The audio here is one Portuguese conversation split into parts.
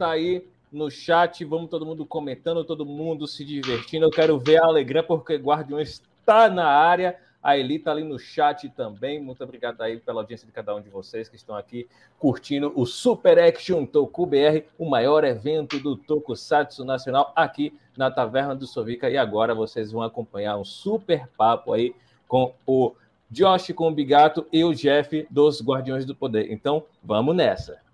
comenta aí no chat, vamos todo mundo comentando, todo mundo se divertindo. Eu quero ver a Alegrã, porque Guardiões está na área. A Eli está ali no chat também. Muito obrigado aí pela audiência de cada um de vocês que estão aqui curtindo o Super Action Toku BR, o maior evento do Tokusatsu Nacional aqui na Taverna do Sovica. E agora vocês vão acompanhar um super papo aí com o Josh com o Bigato e o Jeff dos Guardiões do Poder. Então, vamos nessa.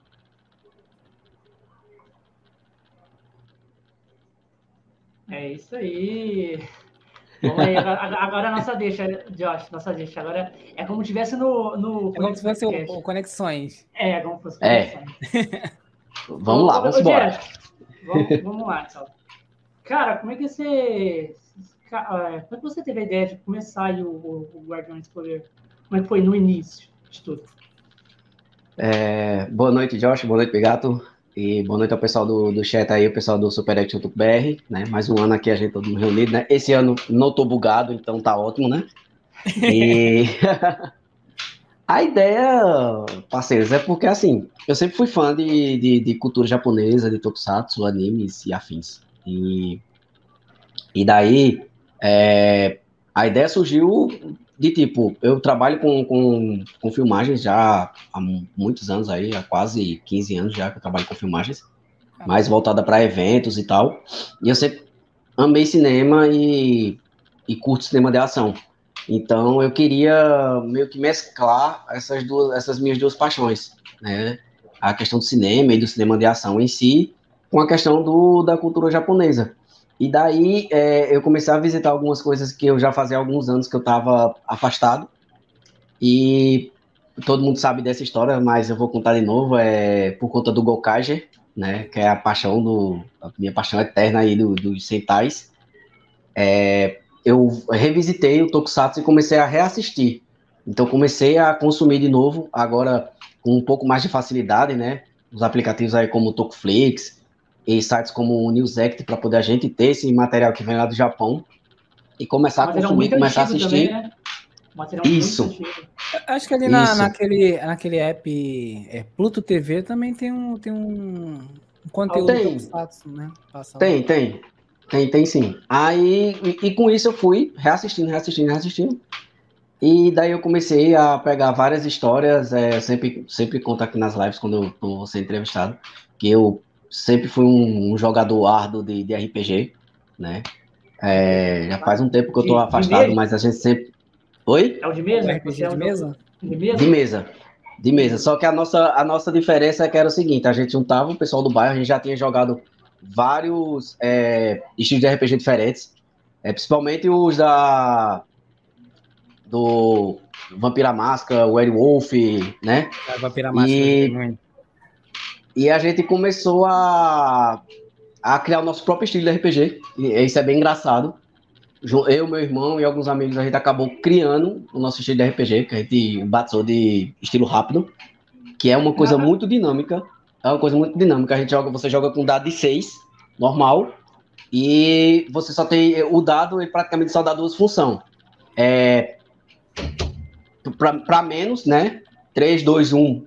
É isso aí. Vamos aí, agora, agora a nossa deixa, Josh, nossa deixa. Agora é como se tivesse no. no é como se fosse o, o Conexões. É, como se fosse é. vamos lá, vamos embora. Vamos, vamos lá, então. Cara, como é que você. É, como é que você teve a ideia de começar o, o, o Guardiões Poder? Como é que foi no início de tudo? É, boa noite, Josh. Boa noite, Bigato. E boa noite ao pessoal do, do chat aí, o pessoal do Super Action BR, né? Mais um ano aqui a gente todo mundo reunido, né? Esse ano não tô bugado, então tá ótimo, né? E a ideia, parceiros, é porque assim, eu sempre fui fã de, de, de cultura japonesa, de tokusatsu, animes e afins. E, e daí, é, a ideia surgiu de tipo, eu trabalho com, com, com filmagens já há muitos anos aí, há quase 15 anos já que eu trabalho com filmagens, mais voltada para eventos e tal. E eu sempre amei cinema e, e curto cinema de ação. Então eu queria meio que mesclar essas duas, essas minhas duas paixões, né? A questão do cinema e do cinema de ação em si, com a questão do, da cultura japonesa. E daí é, eu comecei a visitar algumas coisas que eu já fazia alguns anos que eu estava afastado. E todo mundo sabe dessa história, mas eu vou contar de novo. É por conta do Gokaiger, né? Que é a paixão do. A minha paixão eterna aí do, dos Sentais. É, eu revisitei o Tokusatsu e comecei a reassistir. Então comecei a consumir de novo, agora com um pouco mais de facilidade, né? Os aplicativos aí como o Tokuflix, e sites como o NewsAct para poder a gente ter esse material que vem lá do Japão e começar a consumir, começar a assistir. Também, né? Isso. Acho que ali na, naquele, naquele app é, Pluto TV também tem um, tem um, conteúdo tem. Status, né? Passa tem, lá. tem. Tem, tem sim. Aí, e, e, com isso eu fui reassistindo, reassistindo, reassistindo. E daí eu comecei a pegar várias histórias, é, sempre, sempre conto aqui nas lives quando eu vou ser entrevistado, que eu sempre fui um, um jogador árduo de, de RPG, né? É, já faz um tempo que eu tô de, afastado, de mas a gente sempre. Oi? É o de mesa? É RPG de mesa? De mesa? De mesa. De mesa. Só que a nossa, a nossa diferença é que era o seguinte: a gente juntava o pessoal do bairro, a gente já tinha jogado vários é, estilos de RPG diferentes, é, principalmente os da. do Vampira Máscara, o Werewolf, né? A Vampira Máscara. E, e a gente começou a, a criar o nosso próprio estilo de RPG. E isso é bem engraçado. Eu, meu irmão e alguns amigos, a gente acabou criando o nosso estilo de RPG, que a gente batizou de estilo rápido, que é uma coisa muito dinâmica. É uma coisa muito dinâmica. A gente joga, você joga com dado de 6, normal, e você só tem o dado, ele praticamente só dá duas funções. É, para menos, né? 3, 2, 1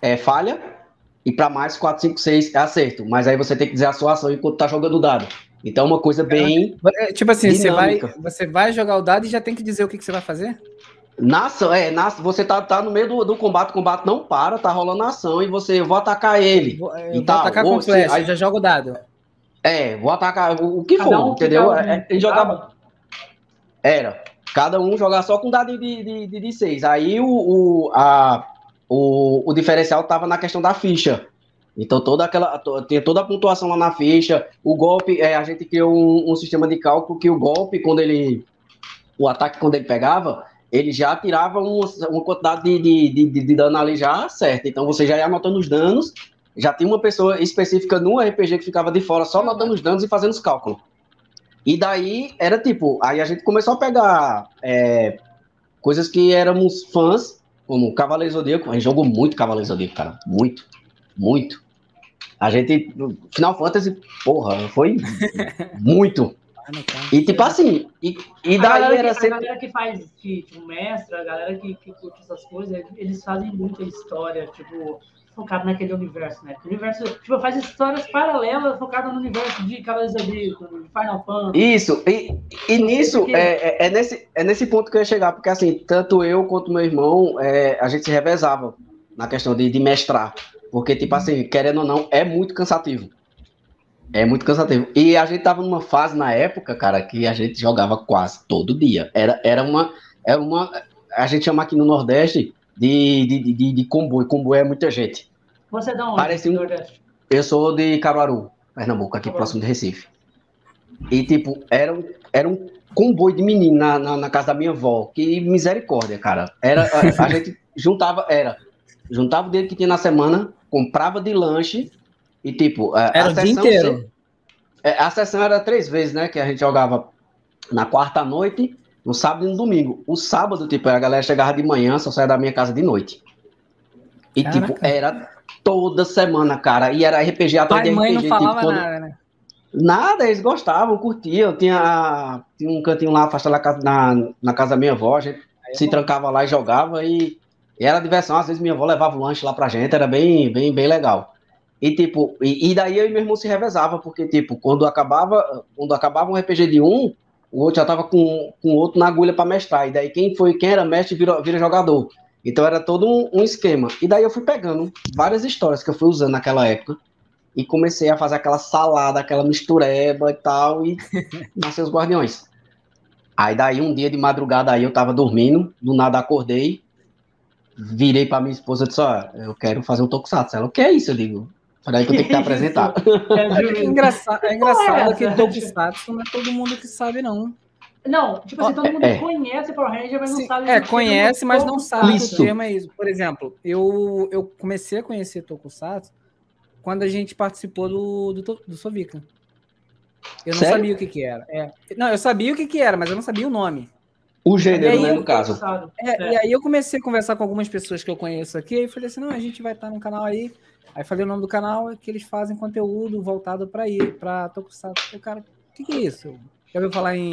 é falha, e para mais 4, 5, 6 é acerto. Mas aí você tem que dizer a sua ação enquanto tá jogando o dado. Então é uma coisa bem. É, tipo assim, você vai, você vai jogar o dado e já tem que dizer o que, que você vai fazer? Na ação, é, na, você tá, tá no meio do, do combate, o combate não para, tá rolando a ação e você, eu vou atacar ele. Vou, eu vou tal, atacar com flecha, aí já joga o dado. É, vou atacar o, o que Cada for, um entendeu? É, é, jogava... Era. Cada um jogar só com dado de, de, de, de seis. Aí o, o, a, o, o diferencial estava na questão da ficha. Então toda aquela tinha toda a pontuação lá na ficha. O golpe, é, a gente criou um, um, sistema de cálculo que o golpe quando ele o ataque quando ele pegava, ele já tirava uma, quantidade de, de, de, de, dano ali já certo. Então você já ia anotando os danos. Já tinha uma pessoa específica no RPG que ficava de fora só anotando os danos e fazendo os cálculos. E daí era tipo, aí a gente começou a pegar é, coisas que éramos fãs como Cavaleiro Zodíaco, a gente jogou muito Cavaleiro Zodíaco, cara. Muito. Muito. A gente. Final Fantasy, porra, foi muito. E tipo assim, e, e daí era que, sempre... A galera que faz, que, tipo, mestre, a galera que, que curte essas coisas, eles fazem muita história, tipo, focado naquele universo, né? O universo, tipo, faz histórias paralelas focadas no universo de Cavaleiros do Zodíaco, de Final Fantasy. Isso, e, e nisso, é, é, é, nesse, é nesse ponto que eu ia chegar, porque assim, tanto eu quanto meu irmão, é, a gente se revezava na questão de, de mestrar. Porque, tipo assim, querendo ou não, é muito cansativo. É muito cansativo. E a gente tava numa fase na época, cara, que a gente jogava quase todo dia. Era, era uma. Era uma. A gente chama aqui no Nordeste de, de, de, de comboio. Comboio é muita gente. Você é de onde? Parece um, Nordeste? Eu sou de Caruaru, Pernambuco, aqui Caruaru. próximo de Recife. E, tipo, era um, era um comboio de menino na, na, na casa da minha avó. Que misericórdia, cara. Era, a, a gente juntava, era. Juntava o dinheiro que tinha na semana, comprava de lanche e tipo, a, era a o dia inteiro. É, a sessão era três vezes, né? Que a gente jogava na quarta noite, no sábado e no domingo. O sábado, tipo, a galera chegava de manhã, só saia da minha casa de noite. E, Caraca. tipo, era toda semana, cara. E era RPG atrás de RPG. mãe não tipo, falava tipo, nada, né? Nada, eles gostavam, curtiam. Tinha, tinha um cantinho lá afastado na, na, na casa da minha avó, a gente se bom. trancava lá e jogava e, e, era diversão. Às vezes minha avó levava o lanche lá pra gente, era bem, bem, bem legal. E tipo, e, e, daí eu e meu irmão se revezava, porque tipo, quando acabava, quando acabava um RPG de um, o outro já tava com, com o outro na agulha para mestrar. E daí quem foi, quem era mestre vira, vira jogador. Então era todo um, um, esquema. E daí eu fui pegando várias histórias que eu fui usando naquela época e comecei a fazer aquela salada, aquela mistureba e tal, e nasceu os guardiões. Aí daí um dia de madrugada aí eu tava dormindo, do nada acordei, virei para minha esposa e disse, ó, eu quero fazer um tokusatsu. Ela, o que é isso? Eu digo, Peraí que eu tenho que te apresentar. É, engraçado, é engraçado que Tokusatsu não é todo mundo que sabe, não. Não, tipo assim, todo mundo é. conhece Power Ranger, mas não Sim, sabe. É, conhece, mas não sabe isso. o termo é isso. Por exemplo, eu, eu comecei a conhecer Tokusatsu quando a gente participou do, do, do Sovica. Eu não Sério? sabia o que, que era. É. Não, eu sabia o que, que era, mas eu não sabia o nome. O gênero, né, no caso. É, é. E aí eu comecei a conversar com algumas pessoas que eu conheço aqui, e falei assim, não, a gente vai estar no canal aí Aí falei o nome do canal, é que eles fazem conteúdo voltado para ir, para Tokusatsu. O cara, o que, que, é isso? Já ouviu falar em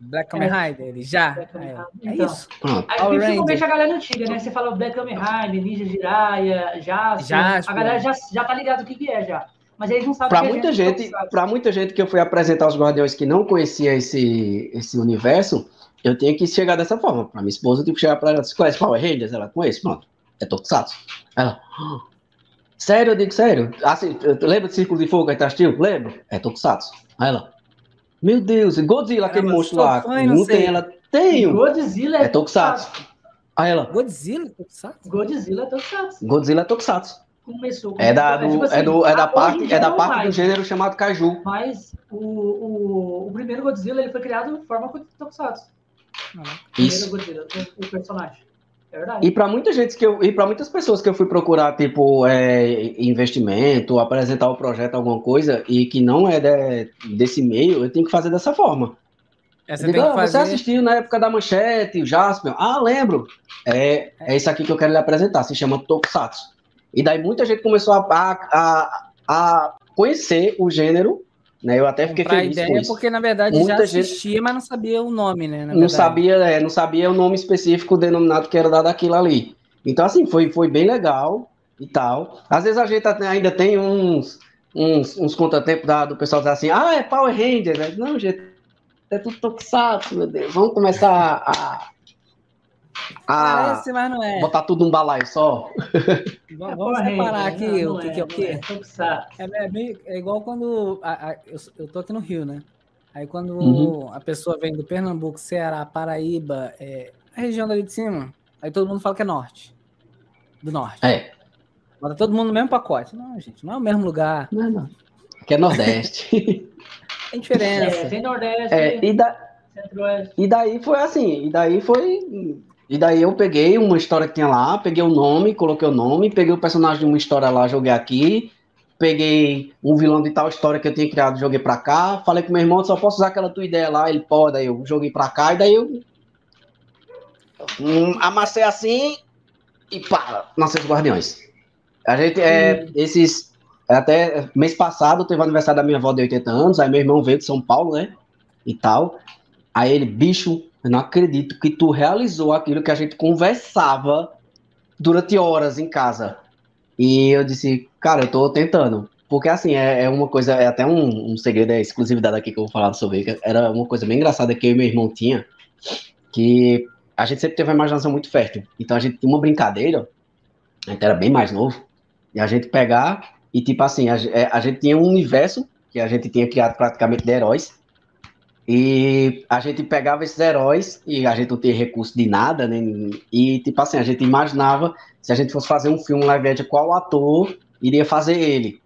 Black Kamen é. Rider? Ele já? É, é, então, isso. Aí, principalmente a galera antiga, né? Você fala Black Kamen Rider, Ninja Jiraiya, Jasper. Jasper. A galera já, já tá ligado o que, que é já. Mas eles não sabem para muita gente, para muita gente que eu fui apresentar os Guardiões que não conhecia esse, esse universo, eu tenho que chegar dessa forma. Para minha esposa, eu tenho que chegar para ela, você conhece Power Rangers? Ela conhece, pronto. É Tokusatsu. Ela, Sério, eu digo sério. Assim, lembra de Círculo de Fogo que a gente assistiu? Lembra? É Tokusatsu. Aí ela. Meu Deus, Godzilla, aquele monstro lá. Fã, não, não tem, ela tem. Godzilla é, é Tokusatsu. Aí ela. Godzilla é Tokusatsu? Godzilla é Tokusatsu. Godzilla é Tokusatsu. Começou é da, do, tipo assim, é, do, é da parte, é da parte mais, do gênero chamado Kaiju. Mas o, o, o primeiro Godzilla ele foi criado de forma Tokusatsu. Ah, o primeiro Isso. Godzilla, o, o personagem. É e para muita gente que eu, e para muitas pessoas que eu fui procurar tipo é, investimento, apresentar o projeto alguma coisa e que não é de, desse meio, eu tenho que fazer dessa forma. É, você, digo, ah, fazer... você assistiu na época da Manchete, o Jasper? Ah, lembro. É, é isso aqui que eu quero lhe apresentar. Se chama Tokusatsu. E daí muita gente começou a, a, a conhecer o gênero né? Eu até fiquei Comprar feliz ideia, com isso. porque na verdade Muita já assistia, gente... mas não sabia o nome, né? não sabia, é, não sabia o nome específico denominado que era dado aquilo ali. Então assim foi, foi bem legal e tal. Às vezes a gente ainda tem uns uns, uns contratempos da, do pessoal dizer assim, ah, é Power Rangers. Não, gente, é tudo tokusatsu, meu Deus. Vamos começar a ah, Parece, mas não é. Botar tudo num balaio só. Vamos, vamos separar aqui não, o que, é, que é o quê. É, é, é, igual quando. A, a, eu, eu tô aqui no Rio, né? Aí quando uhum. a pessoa vem do Pernambuco, Ceará, Paraíba, é, a região dali de cima, aí todo mundo fala que é norte. Do norte. É. Bota todo mundo no mesmo pacote. Não, gente, não é o mesmo lugar. Não, não. Que é Nordeste. Tem diferença. É, tem Nordeste. É, e, da... e daí foi assim, e daí foi e daí eu peguei uma história que tinha lá, peguei o nome, coloquei o nome, peguei o personagem de uma história lá, joguei aqui, peguei um vilão de tal história que eu tinha criado, joguei pra cá, falei com meu irmão, só posso usar aquela tua ideia lá, ele pode, aí eu joguei pra cá, e daí eu hum, amassei assim e pá, nasceu os Guardiões. A gente, é, esses, até mês passado teve o aniversário da minha avó de 80 anos, aí meu irmão veio de São Paulo, né? E tal. Aí ele, bicho, eu não acredito que tu realizou aquilo que a gente conversava durante horas em casa. E eu disse, cara, eu tô tentando. Porque assim, é, é uma coisa, é até um, um, segredo, é exclusividade aqui que eu vou falar sobre. Era uma coisa bem engraçada que eu e meu irmão tinha, que a gente sempre teve uma imaginação muito fértil. Então a gente tinha uma brincadeira, a gente era bem mais novo, e a gente pegar e tipo assim, a, é, a gente tinha um universo que a gente tinha criado praticamente de heróis, e a gente pegava esses heróis e a gente não tinha recurso de nada, né? E tipo assim, a gente imaginava se a gente fosse fazer um filme live action, qual ator iria fazer ele.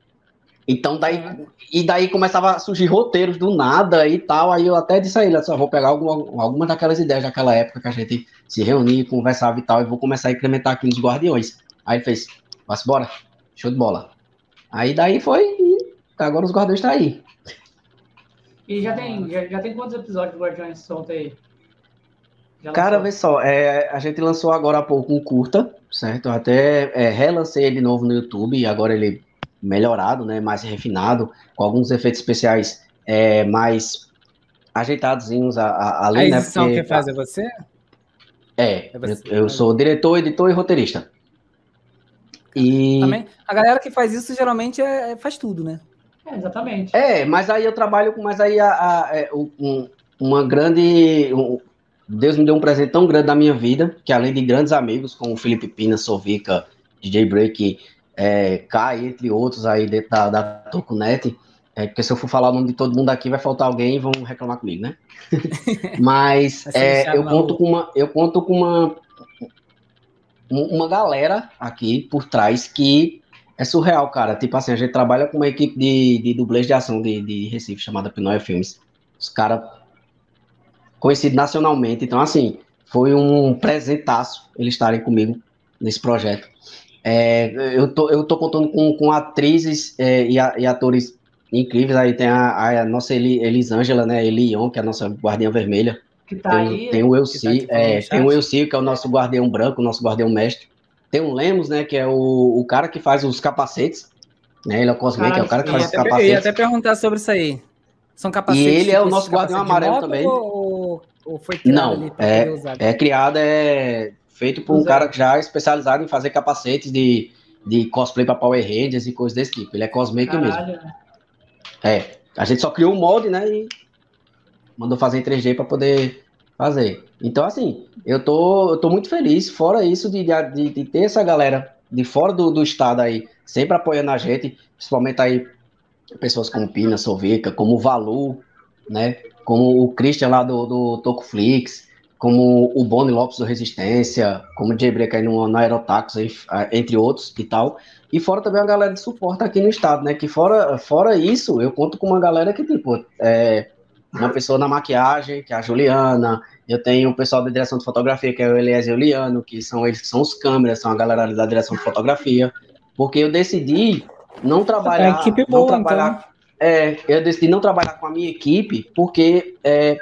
Então daí uhum. e daí começava a surgir roteiros do nada e tal. Aí eu até disse a ele, só vou pegar alguma, daquelas ideias daquela época que a gente se reunia, conversava e tal, e vou começar a implementar aqui nos Guardiões. Aí ele fez, vamos embora, show de bola. Aí daí foi e agora os Guardiões estão tá aí. E já tem, já, já tem quantos episódios de Guardiões solta aí? Cara, vê só, é, a gente lançou agora há pouco um curta, certo? Eu até é, relancei ele de novo no YouTube e agora ele melhorado, né, mais refinado, com alguns efeitos especiais é, mais ajeitadozinhos a, a, além, a né, edição né, porque, que faz é você? É, é você, eu, eu sou diretor, editor e roteirista. E... Também, a galera que faz isso geralmente é, é, faz tudo, né? É, exatamente. É, mas aí eu trabalho com, mas aí a, a, é, um, uma grande, um, Deus me deu um presente tão grande na minha vida, que além de grandes amigos como Felipe Pina, Sovica, DJ Break, é, Kai, entre outros aí dentro da, da Tokunet, é, porque se eu for falar o nome de todo mundo aqui, vai faltar alguém e vão reclamar comigo, né? Mas é, eu, conto com uma, eu conto com uma, uma galera aqui por trás que é surreal, cara. Tipo assim, a gente trabalha com uma equipe de, de dublês de ação de, de Recife, chamada Pinoia Filmes. Os caras conhecidos nacionalmente. Então, assim, foi um presentaço eles estarem comigo nesse projeto. É, eu, tô, eu tô contando com, com atrizes é, e, a, e, atores incríveis. Aí tem a, a nossa Eli, Elisângela, né? Elion, que é a nossa guardiã vermelha. Que tá tem, aí. Tem o Elci, tá é, tem o Elci, que é o nosso guardião branco, o nosso guardião mestre. Tem o Lemos, né? Que é o, o cara que faz os capacetes. Né, ele é o Cosmic, é o cara que faz os capacetes. Eu ia até perguntar sobre isso aí. São capacetes. E ele é o nosso guardião amarelo também. Ou, ou foi Não, é, é criado, é feito por um cara que já é especializado em fazer capacetes de, de cosplay para Power Rangers e coisas desse tipo. Ele é cosmaker Caralho, mesmo. Né? É, a gente só criou um molde, né, e mandou fazer em 3D para poder fazer. Então, assim, eu tô, eu tô muito feliz, fora isso, de, de, de ter essa galera de fora do, do estado aí, sempre apoiando a gente, principalmente aí pessoas como Pina, Sovica, como o Valu, né, como o Christian lá do, do Tocoflix, como o Boni Lopes do Resistência, como o Jay aí no, no Aerotax, entre outros e tal. E fora também a galera de suporte aqui no estado, né? Que fora, fora isso, eu conto com uma galera que, tipo, é uma pessoa na maquiagem, que é a Juliana, eu tenho o pessoal da direção de fotografia, que é o Eliezer Juliano, que são eles que são os câmeras, são a galera da direção de fotografia, porque eu decidi não trabalhar. É equipe boa, não trabalhar, então. é, eu decidi não trabalhar com a minha equipe, porque é,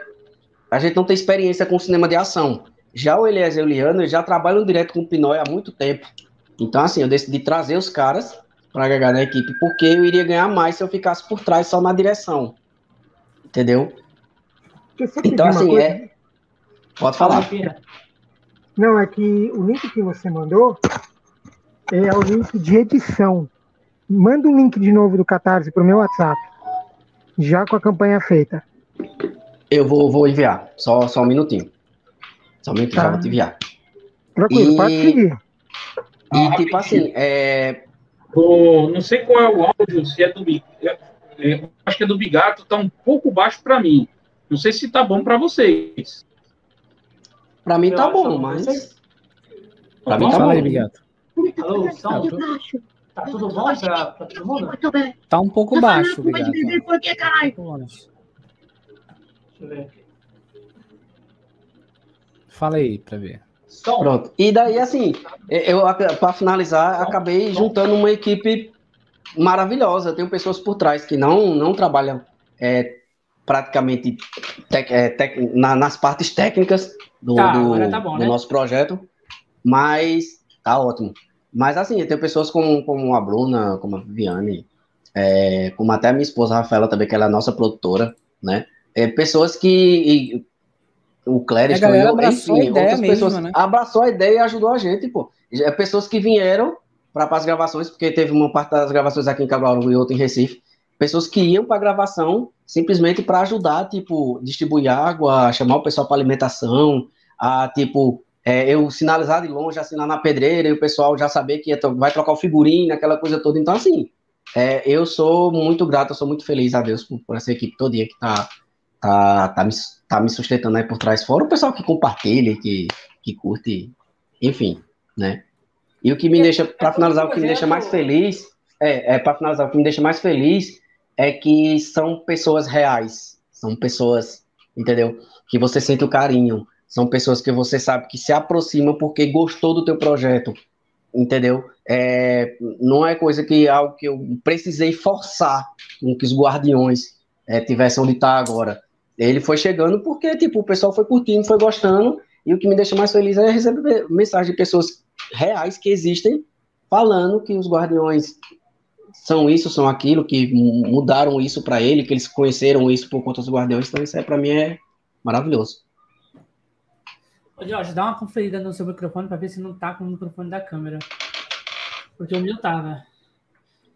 a gente não tem experiência com cinema de ação. Já o Eliezer e o Liano já trabalham direto com o Pinói há muito tempo. Então, assim, eu decidi trazer os caras para agregar na equipe, porque eu iria ganhar mais se eu ficasse por trás só na direção. Entendeu? Então, assim, é. Pode falar. Não, é que o link que você mandou é o link de edição. Manda um link de novo do Catarse para o meu WhatsApp. Já com a campanha feita. Eu vou, vou enviar. Só, só um minutinho. Só um minutinho, tá. já vou te enviar. Tranquilo, e... pode seguir. E ah, tipo assim, é... O, não sei qual é o áudio, se é do é, é, acho que é do Bigato, tá um pouco baixo para mim. Não sei se tá bom para vocês. Para mim tá bom, mas para mim tá bom. aí, Bigato. Alô, som? Tá tudo bom pra, pra todo mundo? Muito bem. Tá um pouco baixo, Bigato. Por que, caralho? Deixa eu ver aqui. Fala aí para ver. Som. Pronto. E daí, assim, eu, para finalizar, acabei juntando uma equipe maravilhosa. Tenho pessoas por trás que não, não trabalham é, praticamente tec, é, tec, na, nas partes técnicas do, tá, do, tá bom, do né? nosso projeto, mas tá ótimo. Mas assim, tem pessoas como, como a Bruna, como a Viviane, é, como até a minha esposa Rafaela também, que ela é nossa produtora, né? É, pessoas que o Cléris, enfim, a outras mesmo, pessoas né? abraçou a ideia e ajudou a gente, pô. É pessoas que vieram para as gravações, porque teve uma parte das gravações aqui em Caruaru e outra em Recife, pessoas que iam para a gravação simplesmente para ajudar, tipo, distribuir água, chamar o pessoal para alimentação, a tipo é, eu sinalizar de longe, assinar na pedreira e o pessoal já saber que vai trocar o figurino, aquela coisa toda. Então, assim, é, eu sou muito grato, eu sou muito feliz a Deus por, por essa equipe todinha que tá, tá, tá, me, tá me sustentando aí por trás, fora o pessoal que compartilha, que, que curte, enfim, né? E o que me é, deixa, para é finalizar, o que me deixa mais feliz, é, é para finalizar, o que me deixa mais feliz é que são pessoas reais, são pessoas, entendeu? Que você sente o carinho, são pessoas que você sabe que se aproximam porque gostou do teu projeto, entendeu? É, não é coisa que algo que eu precisei forçar com que os guardiões é, tivessem onde está agora. Ele foi chegando porque, tipo, o pessoal foi curtindo, foi gostando, e o que me deixa mais feliz é receber mensagem de pessoas reais que existem falando que os guardiões são isso, são aquilo, que mudaram isso para ele, que eles conheceram isso por conta dos guardiões, então isso é para mim é maravilhoso. Ô, Jorge, dá uma conferida no seu microfone para ver se não tá com o microfone da câmera. Porque o meu tava.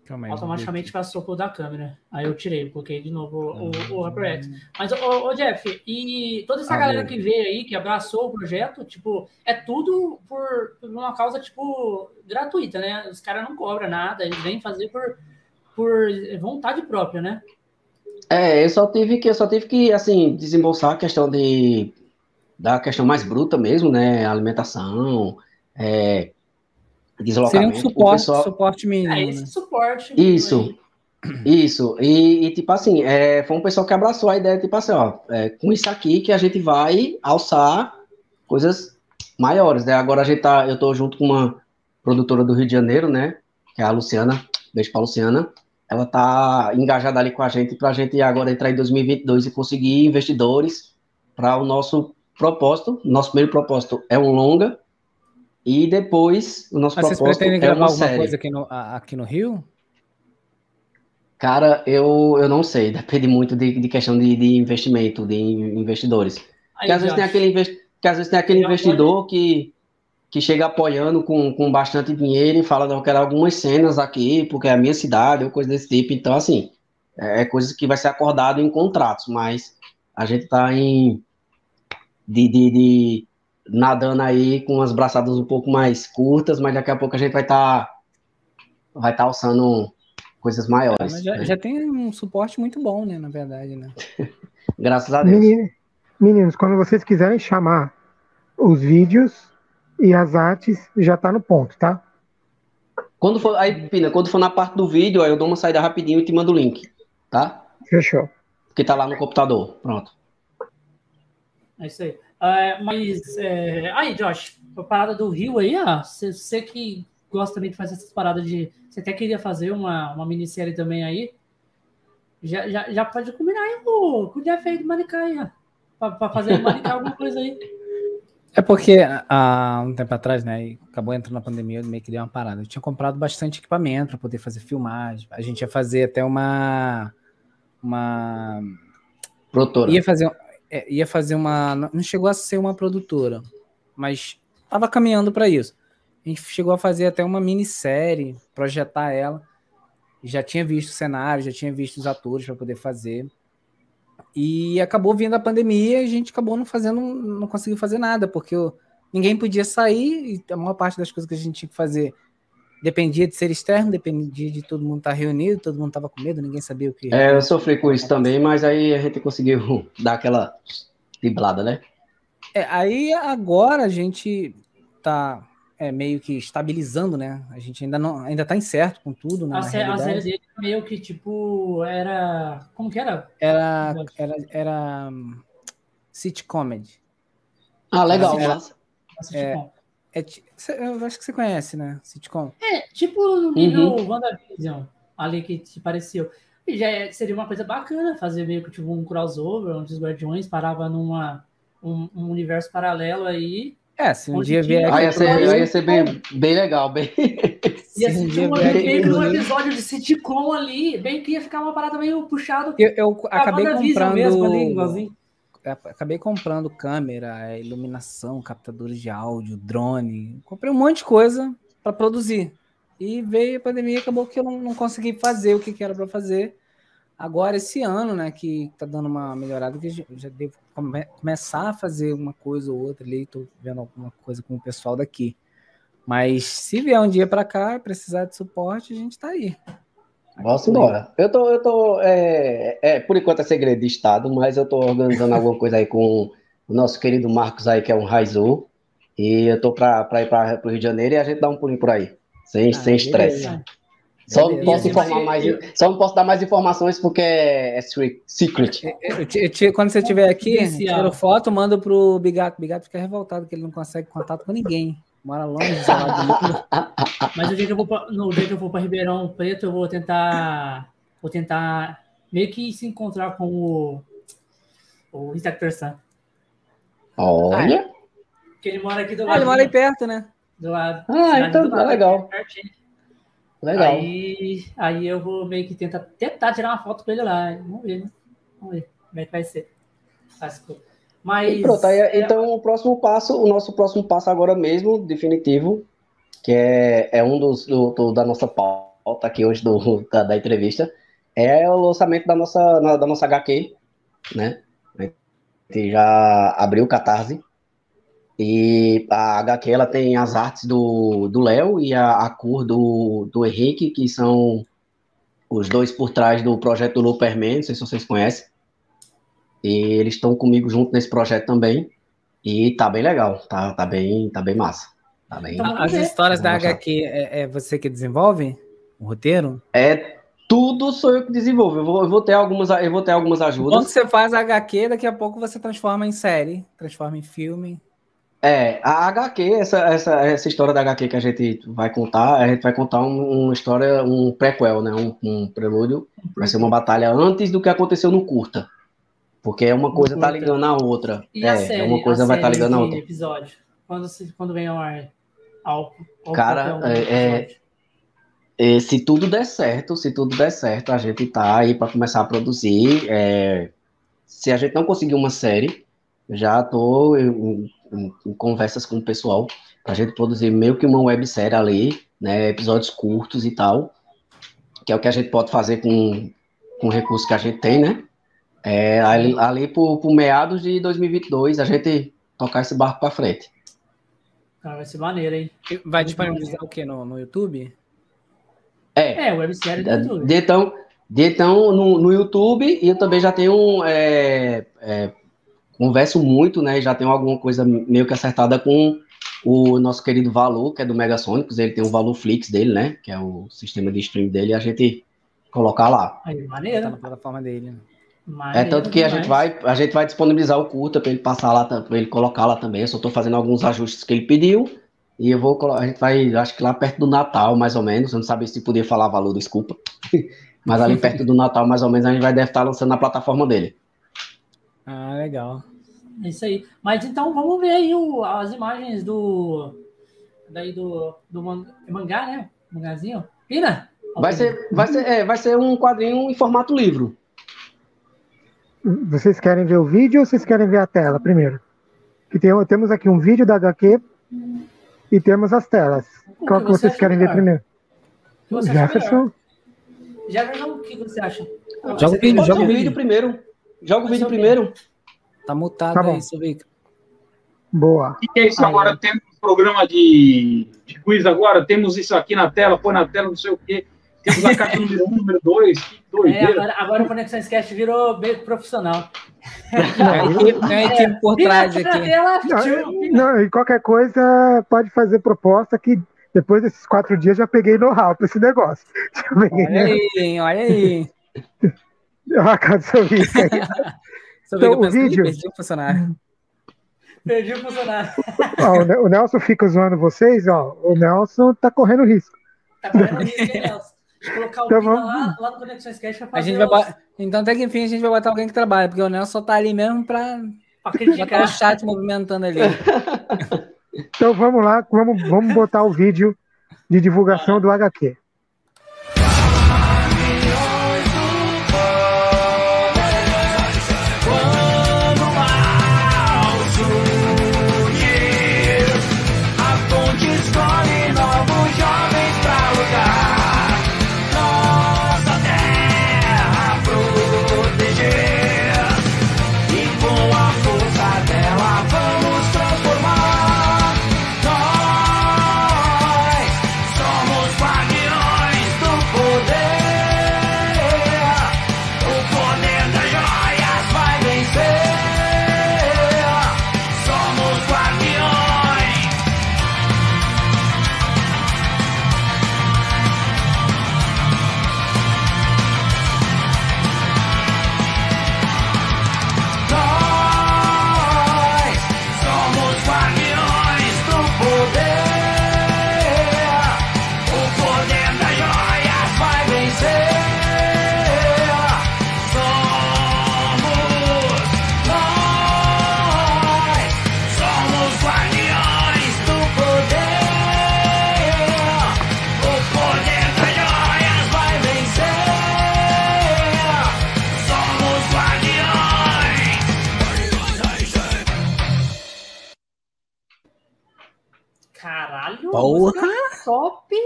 Calma aí, Automaticamente passou pro da câmera. Aí eu tirei, coloquei de novo o, o, o HyperX. Mas, ô, ô, Jeff, e toda essa ah, galera que veio aí, que abraçou o projeto, tipo, é tudo por, por uma causa, tipo, gratuita, né? Os caras não cobram nada, eles vêm fazer por, por vontade própria, né? É, eu só tive que, eu só tive que, assim, desembolsar a questão de da questão mais bruta mesmo, né? Alimentação, é, deslocamento. Seria um suporte, pessoal... suporte mínimo. É, esse né? suporte. Isso. Isso, e, e, tipo assim, é, foi um pessoal que abraçou a ideia, tipo assim, ó, é, com isso aqui que a gente vai alçar coisas maiores, né? Agora a gente tá, eu tô junto com uma produtora do Rio de Janeiro, né? Que é a Luciana, beijo pra Luciana. Ela tá engajada ali com a gente pra gente agora entrar em 2022 e conseguir investidores para o nosso propósito, nosso primeiro propósito é um longa, e depois o nosso Mas propósito vocês pretendem é gravar alguma série. coisa aqui no, aqui no Rio? Cara, eu, eu não sei, depende muito de, de questão de, de investimento, de investidores. Aí, que às vezes tem aquele, que às vezes tem aquele investidor que, que chega apoiando com, com bastante dinheiro e fala, não, eu quero algumas cenas aqui, porque é a minha cidade, ou coisa desse tipo. Então, assim, é, é coisa que vai ser acordado em contratos, mas a gente está em, de, de, de, nadando aí com as braçadas um pouco mais curtas, mas daqui a pouco a gente vai estar tá, vai estar tá alçando coisas maiores. já, né? já, tem um suporte muito bom, né, na verdade, né? Graças a Deus. Meninos, meninos, quando vocês quiserem chamar os vídeos e as artes, já tá no ponto, tá? Quando for, aí, Pina, quando for na parte do vídeo, aí eu dou uma saída rapidinho e te mando o link, tá? Fechou. Que tá lá no computador, pronto. É isso aí. É, mas, é... aí, Josh, a parada do Rio aí, ó, você que gosta também de fazer essas paradas de. Você até queria fazer uma, uma minissérie também aí. Já, já, já pode combinar aí com, o Jeff aí do Manicai, ó. Pra, pra fazer Manicai alguma coisa aí. É porque há um tempo atrás, né, acabou entrando na pandemia, eu meio que dei uma parada. Eu tinha comprado bastante equipamento para poder fazer filmagem. A gente ia fazer até uma. Uma. Produtora. Ia fazer, é, ia fazer uma. Não chegou a ser uma produtora, mas estava caminhando para isso. A gente chegou a fazer até uma minissérie, projetar ela. Já tinha visto o cenário, já tinha visto os atores para poder fazer. E acabou vindo a pandemia e a gente acabou não fazendo, não conseguiu fazer nada, porque ninguém podia sair e a maior parte das coisas que a gente tinha que fazer dependia de ser externo, dependia de todo mundo estar reunido, todo mundo estava com medo, ninguém sabia o que. É, eu sofri com isso também, mas aí a gente conseguiu dar aquela driblada, né? É, aí agora a gente tá é, meio que estabilizando, né? A gente ainda não ainda tá incerto com tudo, né? A, a série dele meio que tipo era como que era? Era era era um, sitcomedy. Ah, legal, era, é, é, eu acho que você conhece, né? Sitcom. É, tipo no nível uhum. WandaVision, ali que te pareceu. E já é, seria uma coisa bacana fazer meio que tipo um crossover, onde os Guardiões paravam numa um, um universo paralelo aí É, se um dia vier aqui. Aí ia ser, aí ia ser bem, bem legal, bem. Ia ser um, meio um episódio de sitcom ali, bem que ia ficar uma parada meio puxado. Eu, eu acabei comprando. Mesmo, ali, acabei comprando câmera, iluminação, captadores de áudio, drone. Comprei um monte de coisa para produzir. E veio a pandemia acabou que eu não, não consegui fazer o que, que era para fazer. Agora, esse ano, né, que tá dando uma melhorada, que já devo come começar a fazer uma coisa ou outra ali, tô vendo alguma coisa com o pessoal daqui. Mas se vier um dia para cá, precisar de suporte, a gente tá aí. Vamos embora. Eu tô, eu tô, é, é, por enquanto é segredo de Estado, mas eu tô organizando alguma coisa aí com o nosso querido Marcos aí, que é um Raizu, e eu tô para ir para o Rio de Janeiro e a gente dá um pulinho por aí, sem ah, sem estresse. Só não posso informar mais, só não posso dar mais informações porque é, é secret. Eu, eu, quando você estiver aqui, tira foto, manda pro Bigato. Bigato fica revoltado que ele não consegue contato com ninguém. Mora longe, Mas o dia que eu vou pra, no dia que eu for para Ribeirão Preto, eu vou tentar vou tentar meio que se encontrar com o o Isaac Persan. Olha. Que ele mora aqui do lado. Ah, ele mora aí perto, né? Do lado. Ah, então tá legal. Pertinho. Legal. Aí, aí eu vou meio que tentar, tentar tirar uma foto com ele lá. Vamos ver, né? Vamos ver como é que vai ser. Mas. E pronto, aí, é... então o próximo passo, o nosso próximo passo agora mesmo, definitivo, que é, é um dos do, do, da nossa pauta aqui hoje do, da, da, entrevista, é o lançamento da nossa, na, da nossa HQ, né? A gente já abriu o Catarse, e a HQ ela tem as artes do Léo e a, a, cor do, do Henrique, que são os dois por trás do projeto do Luperman, não sei se vocês conhecem. E eles estão comigo junto nesse projeto também. E tá bem legal, tá, tá, bem, tá bem massa. Tá bem, então, as histórias da HQ é, é, você que desenvolve? O roteiro? É tudo sou eu que desenvolvo. Eu vou, eu vou, ter, algumas, eu vou ter algumas ajudas. Quando você faz a HQ, daqui a pouco você transforma em série, transforma em filme. É, a HQ, essa, essa, essa história da HQ que a gente vai contar, a gente vai contar um, uma história, um prequel, né? Um, um, prelúdio. Vai ser uma batalha antes do que aconteceu no curta. Porque é uma coisa tá ligando a outra. E é, a série, é uma coisa vai estar tá ligando a outra. episódio? Quando, quando vem ao ar? Ao, ao Cara, é, é, se tudo der certo, se tudo der certo, a gente tá aí para começar a produzir. É, se a gente não conseguir uma série, já tô em, em conversas com o pessoal, para a gente produzir meio que uma websérie ali, né, episódios curtos e tal, que é o que a gente pode fazer com, com o recurso que a gente tem, né? É, ali, ali por, por meados de 2022, a gente tocar esse barco para frente. Cara, vai ser maneiro, hein? Vai disponibilizar o quê? No, no YouTube? É. É, websérie do YouTube. De, então, de, então no, no YouTube, e eu também já tenho é, é, converso muito, né? Já tenho alguma coisa meio que acertada com o nosso querido Valor, que é do Megasônicos, ele tem o Valor Flix dele, né? Que é o sistema de stream dele, e a gente colocar lá. Aí, maneiro. Tá na plataforma dele. Né? É tanto que a gente vai a gente vai disponibilizar o curta para ele passar lá, para ele colocar lá também. Eu só estou fazendo alguns ajustes que ele pediu. E eu vou a gente vai, acho que lá perto do Natal, mais ou menos. Eu não sabia se podia falar valor, desculpa. Mas ali perto do Natal, mais ou menos, a gente vai deve estar lançando na plataforma dele. Ah, legal. É isso aí. Mas então vamos ver aí o, as imagens do. Daí do, do mangá, né? Mangazinho. Pina? Vai ser, vai, ser, é, vai ser um quadrinho em formato livro. Vocês querem ver o vídeo ou vocês querem ver a tela primeiro? Que tem, temos aqui um vídeo da HQ e temos as telas. O Qual que, você vocês querem melhor? ver primeiro? Jefferson. Jefferson, o que você acha? Joga o vídeo, joga o vídeo primeiro. Joga o vídeo primeiro. Tá mutado tá aí, Subica. Boa. E é isso agora? Temos um programa de, de quiz agora? Temos isso aqui na tela, põe na tela, não sei o quê. Temos a caixa número 1, um, número 2. É, agora, agora o Conexão Sketch virou bem profissional. Tem uma equipe por trás aqui. Não, não, e qualquer coisa pode fazer proposta que depois desses quatro dias já peguei know-how para esse negócio. Olha aí, olha aí. Olha a cara do seu então, o vídeo... Perdi o funcionário. Perdi o funcionário. Ó, o Nelson fica zoando vocês, ó. O Nelson tá correndo risco. Tá correndo risco, hein, Nelson? Colocar o então, vamos... lá, lá no Conexões Cash pra fazer. A gente vai Então, até que enfim, a gente vai botar alguém que trabalha, porque o Nelson só tá ali mesmo pra, pra criticar o chat movimentando ali. Então vamos lá, vamos, vamos botar o vídeo de divulgação do HQ.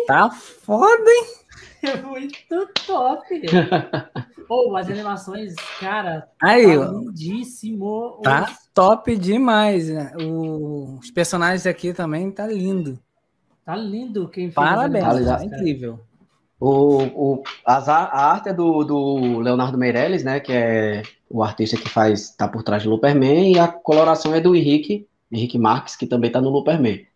Tá foda, hein? É muito top! oh, as animações, cara, Aí, tá lindíssimo. Tá top demais. Né? O, os personagens aqui também tá lindo. Tá lindo quem fez. Parabéns, tá incrível. O, o, as, a arte é do, do Leonardo Meirelles, né? Que é o artista que faz, tá por trás do Luperman, e a coloração é do Henrique, Henrique Marques, que também tá no Luperman.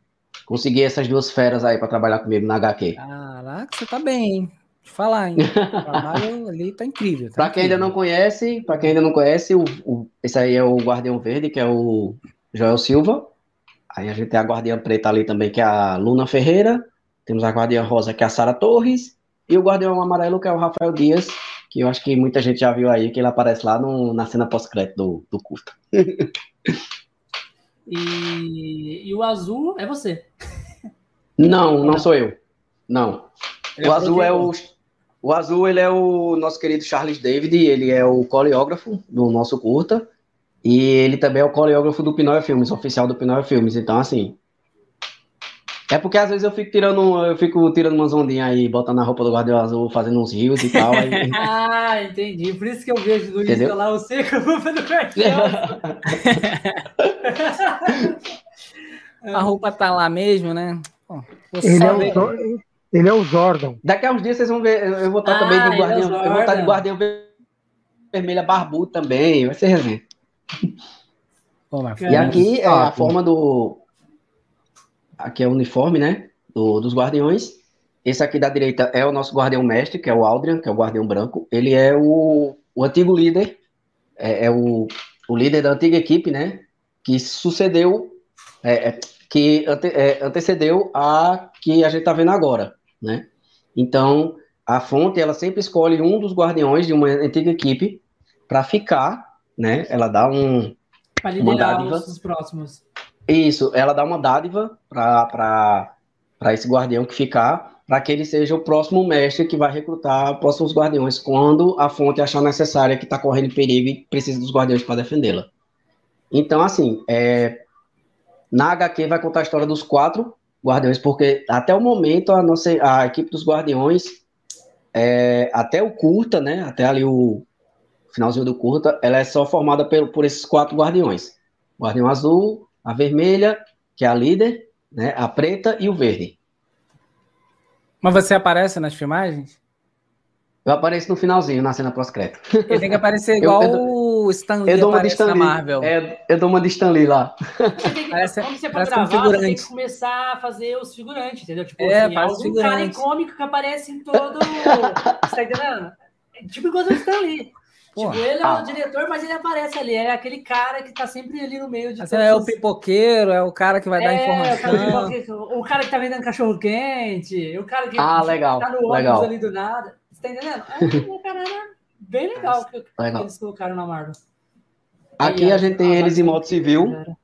Consegui essas duas feras aí para trabalhar comigo na HQ. Caraca, você tá bem, hein? Te falar, hein? O trabalho ali tá incrível. Tá para quem ainda não conhece, para quem ainda não conhece, o, o, esse aí é o Guardião Verde, que é o Joel Silva. Aí a gente tem a Guardiã Preta ali também, que é a Luna Ferreira. Temos a Guardiã Rosa, que é a Sara Torres. E o Guardião Amarelo, que é o Rafael Dias, que eu acho que muita gente já viu aí, que ele aparece lá no, na cena pós-crédito do, do curta. E, e o azul é você. Não, não sou eu. Não. Ele o é azul é o. O azul, ele é o nosso querido Charles David, ele é o coreógrafo do nosso curta, e ele também é o coreógrafo do Pinóia Filmes, oficial do Pinóia Filmes. Então, assim, é porque às vezes eu fico tirando, eu fico tirando umas ondinhas aí, botando a roupa do Guardião Azul, fazendo uns rios e tal. Aí... ah, entendi. Por isso que eu vejo no Insta lá você com a roupa do Guardião A roupa tá lá mesmo, né? ele, é o, ele é o Zordon. Daqui a uns dias vocês vão ver, eu vou estar ah, também de Guardião, é eu vou estar de Guardião Vermelha Barbudo também, vai ser resenha. e aqui é a forma do, aqui é o uniforme, né, do, dos guardiões. Esse aqui da direita é o nosso guardião mestre, que é o Aldrian, que é o guardião branco. Ele é o, o antigo líder, é, é o, o líder da antiga equipe, né, que sucedeu, é, é que ante, é, antecedeu a que a gente está vendo agora, né. Então, a fonte, ela sempre escolhe um dos guardiões de uma antiga equipe para ficar, né, ela dá um... Para liderar os próximos. Isso, ela dá uma dádiva para esse guardião que ficar, para que ele seja o próximo mestre que vai recrutar próximos guardiões quando a fonte achar necessária que está correndo perigo e precisa dos guardiões para defendê-la. Então, assim, é, na HQ vai contar a história dos quatro guardiões, porque até o momento a, nossa, a equipe dos guardiões, é, até o curta, né, até ali o finalzinho do curta, ela é só formada por, por esses quatro guardiões. Guardião Azul, a vermelha, que é a líder, né? A preta e o verde. Mas você aparece nas filmagens? Eu apareço no finalzinho, na cena pós-crédito. Ele tem que aparecer igual eu, eu, o Stan Lee eu dou uma de Stan Marvel. É, eu dou uma de Stan Lee lá. parece, quando você for gravar, um você tem que começar a fazer os figurantes, entendeu? Tipo, é, assim, faz algum cara cômico que aparece em todo... você tá entendendo? Tipo igual o Stan Lee. Tipo, ele é ah. o diretor, mas ele aparece ali. É aquele cara que tá sempre ali no meio de. Assim, é o pipoqueiro, é o cara que vai é, dar informação. O cara, o cara, que tá vendendo cachorro quente, o cara que ah, legal, tá no ônibus legal. ali do nada. Você tá entendendo? É uma parada bem legal que, legal. que eles colocaram na Marvel. Aqui a gente tem eles em modo civil.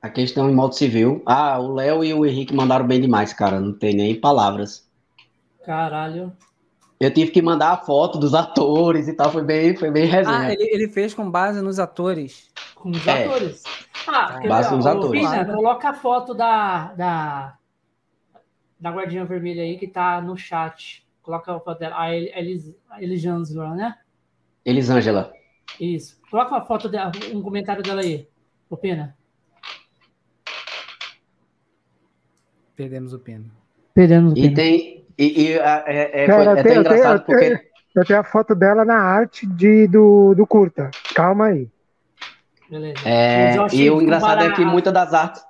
Aqui estão em modo civil. Ah, o Léo e o Henrique mandaram bem demais, cara. Não tem nem palavras. Caralho. Eu tive que mandar a foto dos atores e tal. Foi bem, foi bem resenha. Ah, ele, ele fez com base nos atores. Com os é. atores. Ah, base nos atores. Vina, coloca a foto da, da, da Guardinha Vermelha aí que tá no chat. Coloca a foto dela. A Elis, Elisângela, né? Elisângela. Isso. Coloca uma foto dela, um comentário dela aí. O Pena. Perdemos o Pena. Perdemos o Pena. E tem. E, e é, é, Cara, é até engraçado eu porque. Tenho, eu tenho a foto dela na arte de, do, do curta. Calma aí. Beleza. É, e o engraçado é que muitas das artes.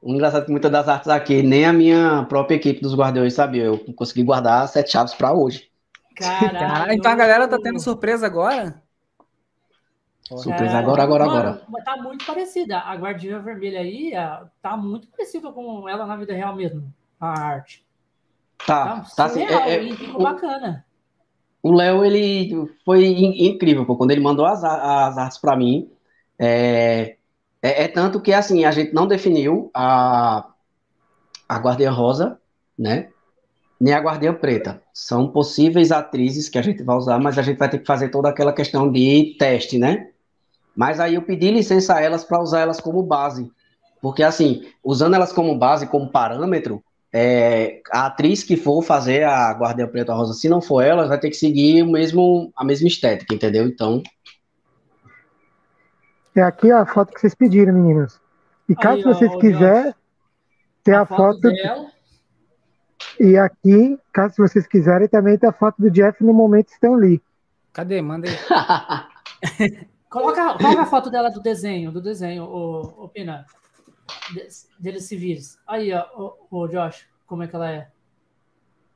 O engraçado é que muitas das artes aqui, nem a minha própria equipe dos Guardiões sabia. Eu consegui guardar sete chaves para hoje. Caralho. Então a galera tá tendo surpresa agora? Surpresa é, agora, agora, mano, agora. Tá muito parecida. A Guardiã Vermelha aí tá muito parecida com ela na vida real mesmo, a arte. Tá, tá, tá assim, é, é, ficou bacana. O Léo, ele foi incrível, pô, quando ele mandou as, as artes para mim. É, é, é, tanto que, assim, a gente não definiu a, a Guardiã Rosa, né? Nem a Guardiã Preta. São possíveis atrizes que a gente vai usar, mas a gente vai ter que fazer toda aquela questão de teste, né? Mas aí eu pedi licença a elas para usar elas como base. Porque, assim, usando elas como base, como parâmetro, é, a atriz que for fazer a Guardiã Preta Rosa, se não for ela, vai ter que seguir o mesmo, a mesma estética, entendeu? Então. É aqui a foto que vocês pediram, meninas. E caso Aí, vocês quiserem, tem a, a foto. foto e aqui, caso vocês quiserem, também tem a foto do Jeff no momento Stan Lee. Cadê? Manda aí. Coloca, coloca a foto dela do desenho, do desenho, o, o Pina. Deles civis. Aí, ó, o, o Josh, como é que ela é?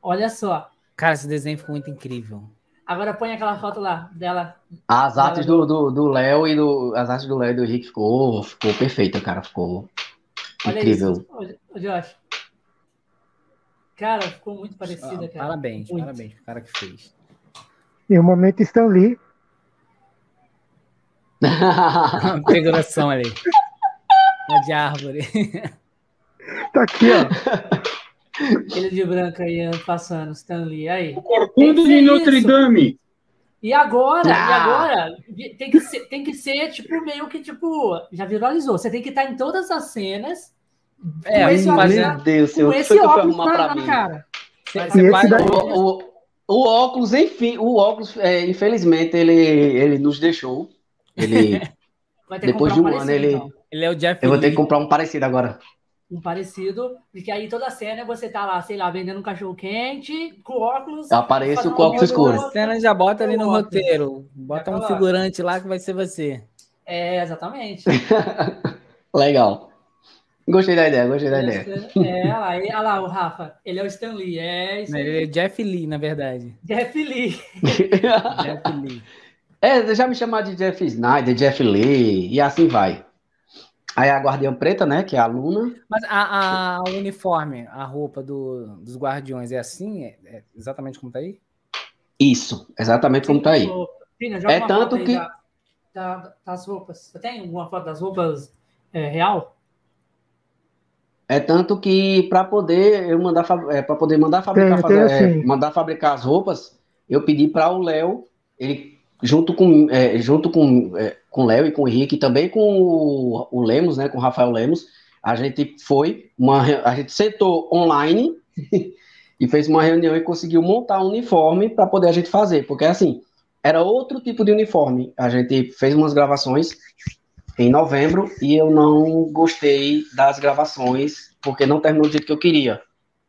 Olha só. Cara, esse desenho ficou muito incrível. Agora põe aquela foto lá dela. As artes do Léo do, do e do. As artes do Léo e do Henrique ficou, ficou perfeita, cara. Ficou Olha incrível. Isso, o Josh. Cara, ficou muito parecida, ah, cara. Parabéns, muito. parabéns pro cara que fez. E o momento estão ali. Figuração ali. Uma de árvore. Tá aqui, ó. Ele de branco aí passando, Stanley. Aí. O corcunda de Notre Dame. E agora, ah. e agora, tem que, ser, tem que ser, tipo, meio que, tipo, já viralizou. Você tem que estar em todas as cenas. É, com esse mas, meu Deus, com esse óculos na, na cara. Você, vai, o, o, o, óculos, enfim, o óculos, é, infelizmente, ele, ele nos deixou. Ele, depois de um, um ano, ele, então. Ele é o Jeff Eu vou ter que comprar um parecido agora. Um parecido, porque aí toda cena você tá lá, sei lá, vendendo um cachorro quente, com óculos. Aparece com óculos escuro. A cena já bota ali no roteiro. Bota um figurante lá que vai ser você. É, exatamente. Legal. Gostei da ideia, gostei da é, ideia. É, olha lá, olha lá o Rafa. Ele é o Stan Lee. É isso Ele é Jeff Lee, na verdade. Jeff Lee. Jeff Lee. É, já me chamar de Jeff Snyder, Jeff Lee, e assim vai. Aí a Guardiã Preta, né, que é a Luna. Mas a, a uniforme, a roupa do, dos Guardiões é assim? É, é exatamente como tá aí? Isso, exatamente como tá aí. Pina, é tanto que... Da, da, das roupas. Você tem alguma foto das roupas é, real? É tanto que para poder eu mandar é, para poder mandar fabricar tem, fazer, tem é, mandar fabricar as roupas, eu pedi para o Léo, ele junto com é, junto com é, com Léo e com o Henrique, também com o, o, Lemos, né, com o Rafael Lemos, a gente foi uma a gente sentou online e fez uma reunião e conseguiu montar um uniforme para poder a gente fazer, porque assim, era outro tipo de uniforme. A gente fez umas gravações em novembro e eu não gostei das gravações porque não terminou do jeito que eu queria.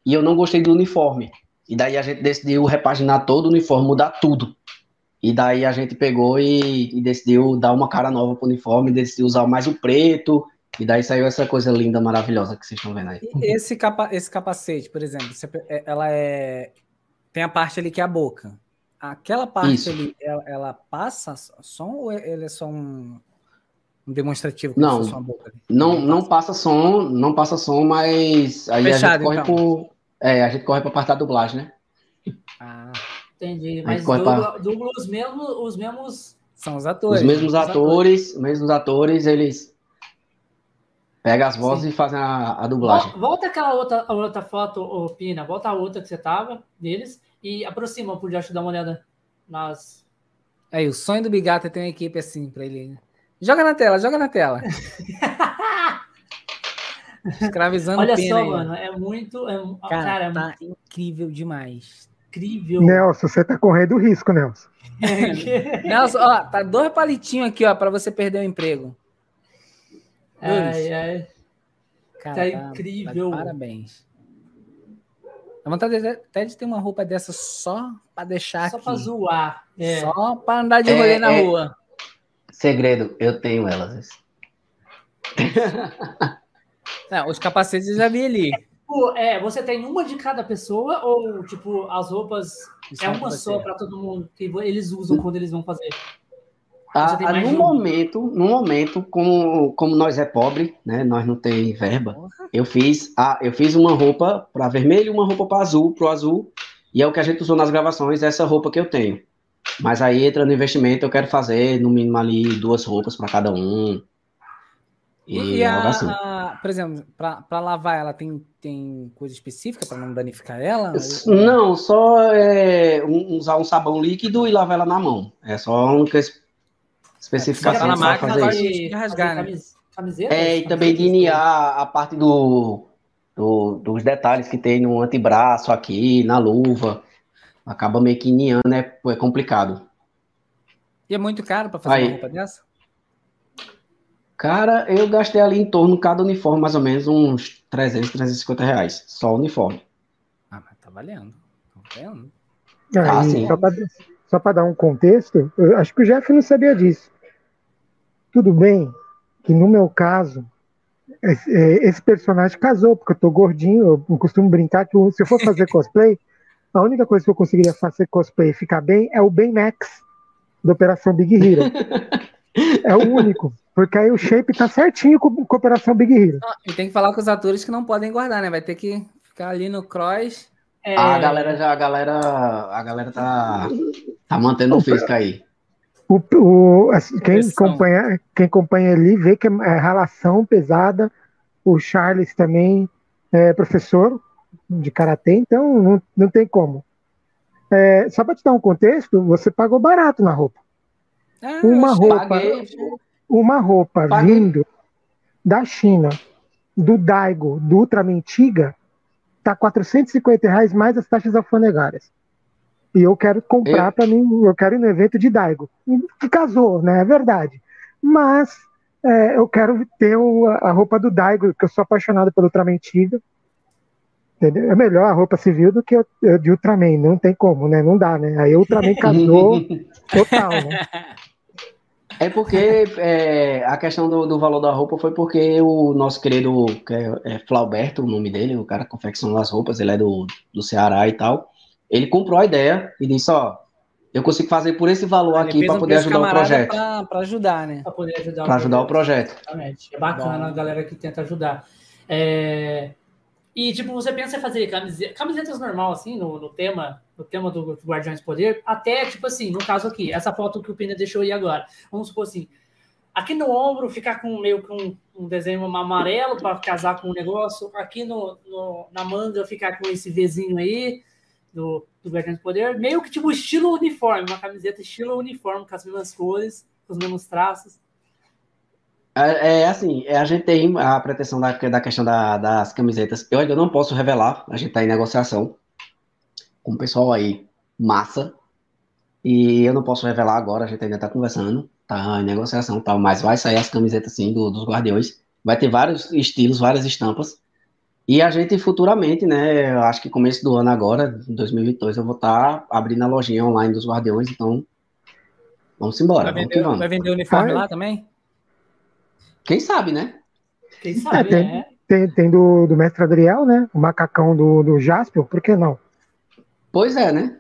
E eu não gostei do uniforme. E daí a gente decidiu repaginar todo o uniforme, mudar tudo. E daí a gente pegou e, e decidiu dar uma cara nova pro uniforme, decidiu usar mais o preto, e daí saiu essa coisa linda, maravilhosa que vocês estão vendo aí. Esse, capa esse capacete, por exemplo, é, ela é. Tem a parte ali que é a boca. Aquela parte Isso. ali, ela, ela passa som ou ele é só um, um demonstrativo não, não, não passa som, não passa som, mas aí Fechado, a gente corre então. por, é, a gente corre para parte da dublagem, né? Ah, entendi. Mas dubla, dubla os mesmos, os mesmos são os atores. Os mesmos atores, os mesmos atores, eles Pega as vozes Sim. e faz a, a dublagem. Volta aquela outra, outra foto, ô, Pina, volta a outra que você tava deles e aproxima pro Josh dar uma olhada nas. Aí, o sonho do Bigata é ter uma equipe assim pra ele. Joga na tela, joga na tela. Escravizando Olha só, aí. mano, é muito. É, cara, cara, é tá muito... incrível demais. Incrível. Nelson, você tá correndo risco, Nelson. Nelson, ó, tá dois palitinhos aqui, ó, pra você perder o emprego. Ai, ai. Cara, tá, tá incrível. Tá, parabéns. A vontade até de ter uma roupa dessa só para deixar só aqui. Só para zoar. É. Só para andar de rolê é, na é... rua. Segredo, eu tenho elas. Não, os capacetes eu já vi ali. Tipo, é, você tem uma de cada pessoa ou, tipo, as roupas Isso é uma só para todo mundo que eles usam quando eles vão fazer? Ah, no momento, no momento, como, como nós é pobre, né, nós não tem verba, eu fiz, ah, eu fiz uma roupa para vermelho, uma roupa para azul, pro azul, e é o que a gente usou nas gravações, essa roupa que eu tenho. Mas aí entra no investimento, eu quero fazer no mínimo ali duas roupas para cada um. E, e a, assim. a, por exemplo, para lavar ela tem, tem coisa específica para não danificar ela? Não, só é, usar um sabão líquido e lavar ela na mão. É só a única especificação é, máquina fazer de, de rasgar, né? Camiseta, é, e também delinear a parte do, do, dos detalhes que tem no antebraço aqui, na luva. Acaba meio que niando, é, é complicado. E é muito caro para fazer Aí, uma roupa dessa? Cara, eu gastei ali em torno, cada uniforme, mais ou menos, uns 300, 350 reais. Só o uniforme. Ah, mas tá valendo. Tá valendo. Ah, sim. Só para dar um contexto, eu acho que o Jeff não sabia disso. Tudo bem que no meu caso, é, esse personagem casou, porque eu tô gordinho, eu costumo brincar que se eu for fazer cosplay, a única coisa que eu conseguiria fazer cosplay e ficar bem é o Ben Max, da Operação Big Hero. É o único. Porque aí o shape tá certinho com, com a Operação Big Hero. E tem que falar com os atores que não podem guardar, né? Vai ter que ficar ali no cross. É... A galera já, a galera, a galera tá, tá mantendo o físico aí. O, o, assim, quem, acompanha, quem acompanha ali vê que é relação pesada. O Charles também é professor de karatê, então não, não tem como. É, só para te dar um contexto, você pagou barato na roupa. Ah, uma roupa, paguei. uma roupa paguei. vindo da China, do Daigo, do Ultra Mentiga, tá 450 reais mais as taxas alfandegárias. E eu quero comprar para mim, eu quero ir no evento de Daigo. Que casou, né? É verdade. Mas é, eu quero ter o, a roupa do Daigo, que eu sou apaixonado pelo Ultraman Tiga. Entendeu? É melhor a roupa civil do que de Ultraman, não tem como, né? Não dá, né? Aí o Ultraman casou total, né? É porque é, a questão do, do, valor da roupa foi porque o nosso querido que é, é Flauberto, o nome dele, o cara que confecciona as roupas, ele é do, do Ceará e tal. Ele comprou a ideia e disse: Ó, eu consigo fazer por esse valor aqui para poder ajudar o projeto. Para ajudar, né? Para poder ajudar, o, ajudar o projeto. Exatamente. É bacana Bom. a galera que tenta ajudar. É... E, tipo, você pensa em fazer camiseta, camisetas normal, assim, no, no, tema, no tema do Guardiões Poder, até, tipo assim, no caso aqui, essa foto que o Pina deixou aí agora. Vamos supor assim, aqui no ombro ficar com meio com um desenho amarelo para casar com o negócio, aqui no, no, na manga ficar com esse Vzinho aí, do, do Guardiões do Poder, meio que tipo estilo uniforme, uma camiseta estilo uniforme, com as mesmas cores, com os mesmos traços. É, é assim, é, a gente tem a pretensão da, da questão da, das camisetas. Eu ainda não posso revelar, a gente está em negociação com o pessoal aí, massa. E eu não posso revelar agora, a gente ainda está conversando, tá em negociação tal, mas vai sair as camisetas sim do, dos Guardiões. Vai ter vários estilos, várias estampas. E a gente futuramente, né, acho que começo do ano agora, 2022, eu vou estar tá abrindo a lojinha online dos Guardiões, então vamos embora. Vai vender, vamos. Vai vender o uniforme ah, lá também? Quem sabe, né? Quem sabe, é, tem, é. tem, tem, do, do mestre Adriel, né? O macacão do, do Jasper, por que não? Pois é, né?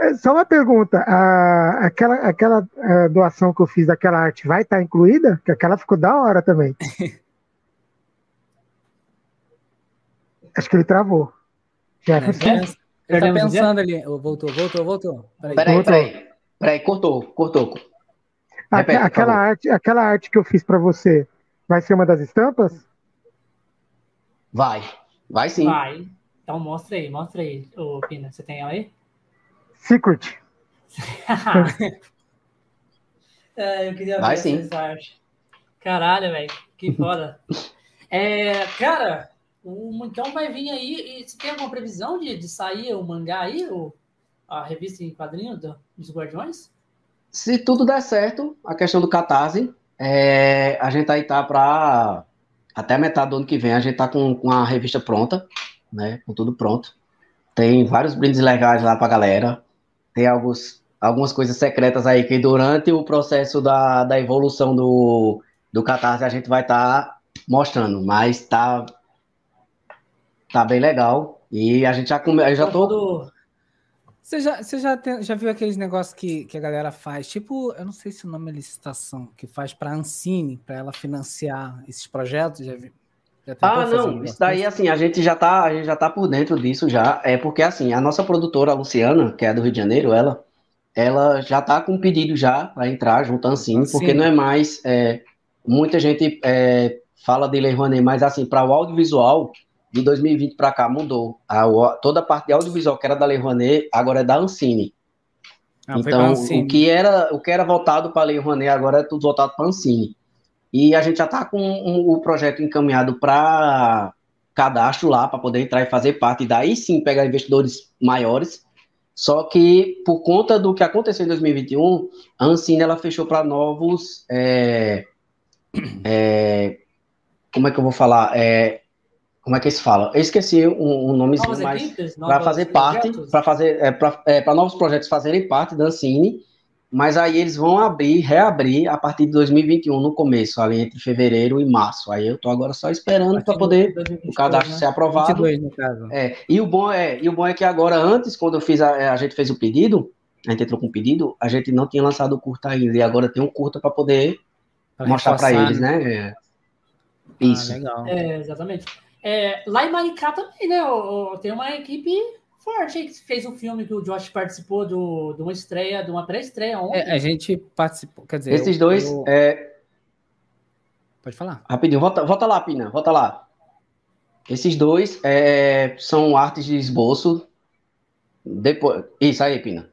É, só uma pergunta, a, aquela, aquela a é, doação que eu fiz daquela arte vai estar tá incluída? Porque aquela ficou da hora também. Acho que ele travou. Jefferson. É, ele tá pensando ali. Voltou, voltou, voltou. Peraí, peraí. Peraí, peraí. cortou, cortou. Repete, aquela, arte, aquela arte que eu fiz para você vai ser uma das estampas? Vai, vai sim. Vai. Então mostra aí, mostra aí, ô Pina. Você tem ela aí? Secret. é, eu queria vai ver sim. essa arte. Caralho, velho. Que foda. é, cara, o, então vai vir aí. E você tem alguma previsão de, de sair o mangá aí? O, a revista em quadrinho do, dos Guardiões? Se tudo der certo, a questão do Catarse, é, a gente aí tá para até metade do ano que vem, a gente tá com, com a revista pronta, né? Com tudo pronto. Tem vários brindes legais lá pra galera. Tem alguns, algumas coisas secretas aí que durante o processo da, da evolução do, do Catarse a gente vai estar tá mostrando, mas tá, tá bem legal. E a gente já, come, eu já tô. Você já, você já, tem, já viu aqueles negócios que, que a galera faz? Tipo, eu não sei se o nome é licitação, que faz para a Ancine, para ela financiar esses projetos. Já, vi, já ah, não, isso daí, assim, a gente já tá, a gente já tá por dentro disso já. É porque, assim, a nossa produtora, a Luciana, que é do Rio de Janeiro, ela, ela já tá com um pedido já para entrar junto à Ancine, Ancine, porque não é mais. É, muita gente é, fala de Lei Rouanet, mas, assim, para o audiovisual de 2020 para cá mudou. A, toda a parte de audiovisual que era da Lei Rouanet, agora é da Ancine. Ah, então, Ancine. o que era o que era voltado para a Lei Rouanet agora é tudo voltado para a Ancine. E a gente já está com um, o projeto encaminhado para cadastro lá, para poder entrar e fazer parte, e daí sim pegar investidores maiores. Só que, por conta do que aconteceu em 2021, a Ancine ela fechou para novos. É, é, como é que eu vou falar? É, como é que se fala? Eu esqueci um, um nomezinho, novas mas para fazer parte, para fazer, é, para é, novos projetos fazerem parte da Ancine, mas aí eles vão abrir, reabrir a partir de 2021 no começo, ali entre fevereiro e março. Aí eu tô agora só esperando para poder 2022, o cadastro né? ser aprovado. 22, no caso. É, e o bom é, e o bom é que agora antes, quando eu fiz a, a gente fez o pedido, a gente entrou com o pedido, a gente não tinha lançado o curta ainda e agora tem um curta para poder pra mostrar para eles, né? né? É. Isso. Ah, legal. É, exatamente. É, lá em Maricá também, né? tem uma equipe forte aí que fez um filme que o Josh participou do, de uma estreia, de uma pré-estreia ontem. É, a gente participou, quer dizer. Esses eu, dois. Eu... É... Pode falar. Rapidinho, volta, volta lá, Pina, volta lá. Esses dois é, são artes de esboço. Depois, isso aí, Pina.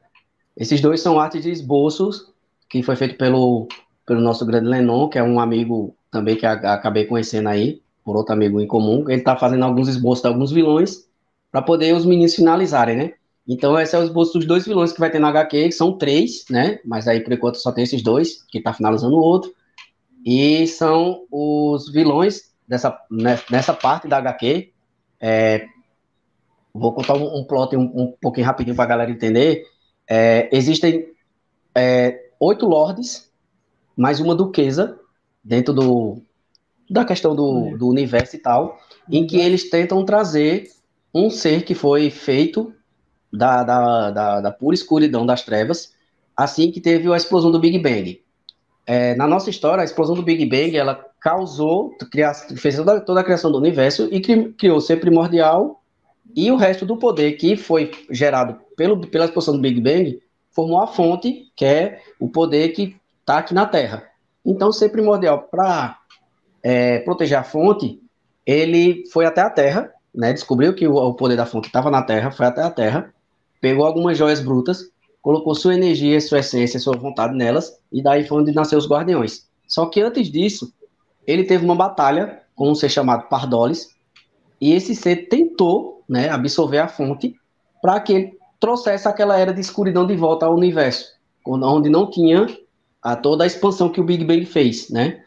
Esses dois são artes de esboços que foi feito pelo, pelo nosso grande Lenon, que é um amigo também que acabei conhecendo aí por outro amigo em comum, ele está fazendo alguns esboços de alguns vilões para poder os meninos finalizarem, né? Então, esse é o esboço dos dois vilões que vai ter na HQ, que são três, né? Mas aí, por enquanto, só tem esses dois, que está finalizando o outro. E são os vilões dessa, né, nessa parte da HQ. É, vou contar um, um plot um, um pouquinho rapidinho para a galera entender. É, existem é, oito lords, mais uma duquesa, dentro do, da questão do, do universo e tal, em que eles tentam trazer um ser que foi feito da, da, da, da pura escuridão das trevas, assim que teve a explosão do Big Bang. É, na nossa história, a explosão do Big Bang, ela causou, fez toda, toda a criação do universo e criou o ser primordial e o resto do poder que foi gerado pelo, pela explosão do Big Bang formou a fonte, que é o poder que está aqui na Terra. Então, ser primordial para é, proteger a fonte, ele foi até a Terra, né, descobriu que o, o poder da fonte estava na Terra, foi até a Terra, pegou algumas joias brutas, colocou sua energia, sua essência, sua vontade nelas, e daí foi onde nasceu os Guardiões. Só que antes disso, ele teve uma batalha com um ser chamado Pardolis, e esse ser tentou né, absorver a fonte para que ele trouxesse aquela era de escuridão de volta ao universo, onde não tinha a toda a expansão que o Big Bang fez, né?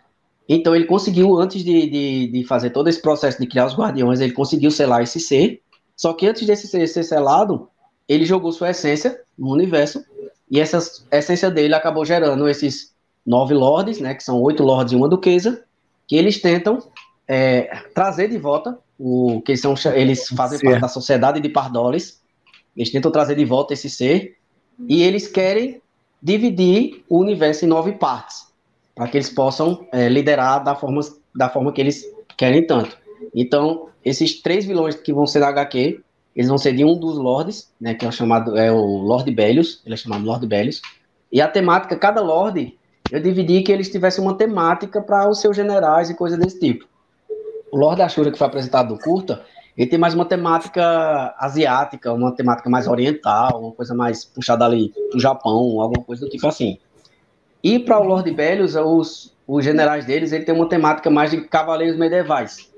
Então ele conseguiu, antes de, de, de, fazer todo esse processo de criar os guardiões, ele conseguiu selar esse ser. Só que antes desse ser ser selado, ele jogou sua essência no universo. E essa essência dele acabou gerando esses nove lords, né? Que são oito lords e uma duquesa, que eles tentam é, trazer de volta o que são eles fazem parte da sociedade de Pardolis. Eles tentam trazer de volta esse ser e eles querem dividir o universo em nove partes para que eles possam é, liderar da forma, da forma que eles querem tanto. Então, esses três vilões que vão ser da HQ, eles vão ser de um dos lords, né, que é o chamado é o Lord Bellius, ele é chamado Lord Bellius, e a temática, cada lord, eu dividi que eles tivessem uma temática para os seus generais e coisas desse tipo. o Lord Ashura que foi apresentado no curta, ele tem mais uma temática asiática, uma temática mais oriental, uma coisa mais puxada ali do Japão, alguma coisa do tipo assim. E para o Lord Bellius, os, os generais deles, ele tem uma temática mais de cavaleiros medievais.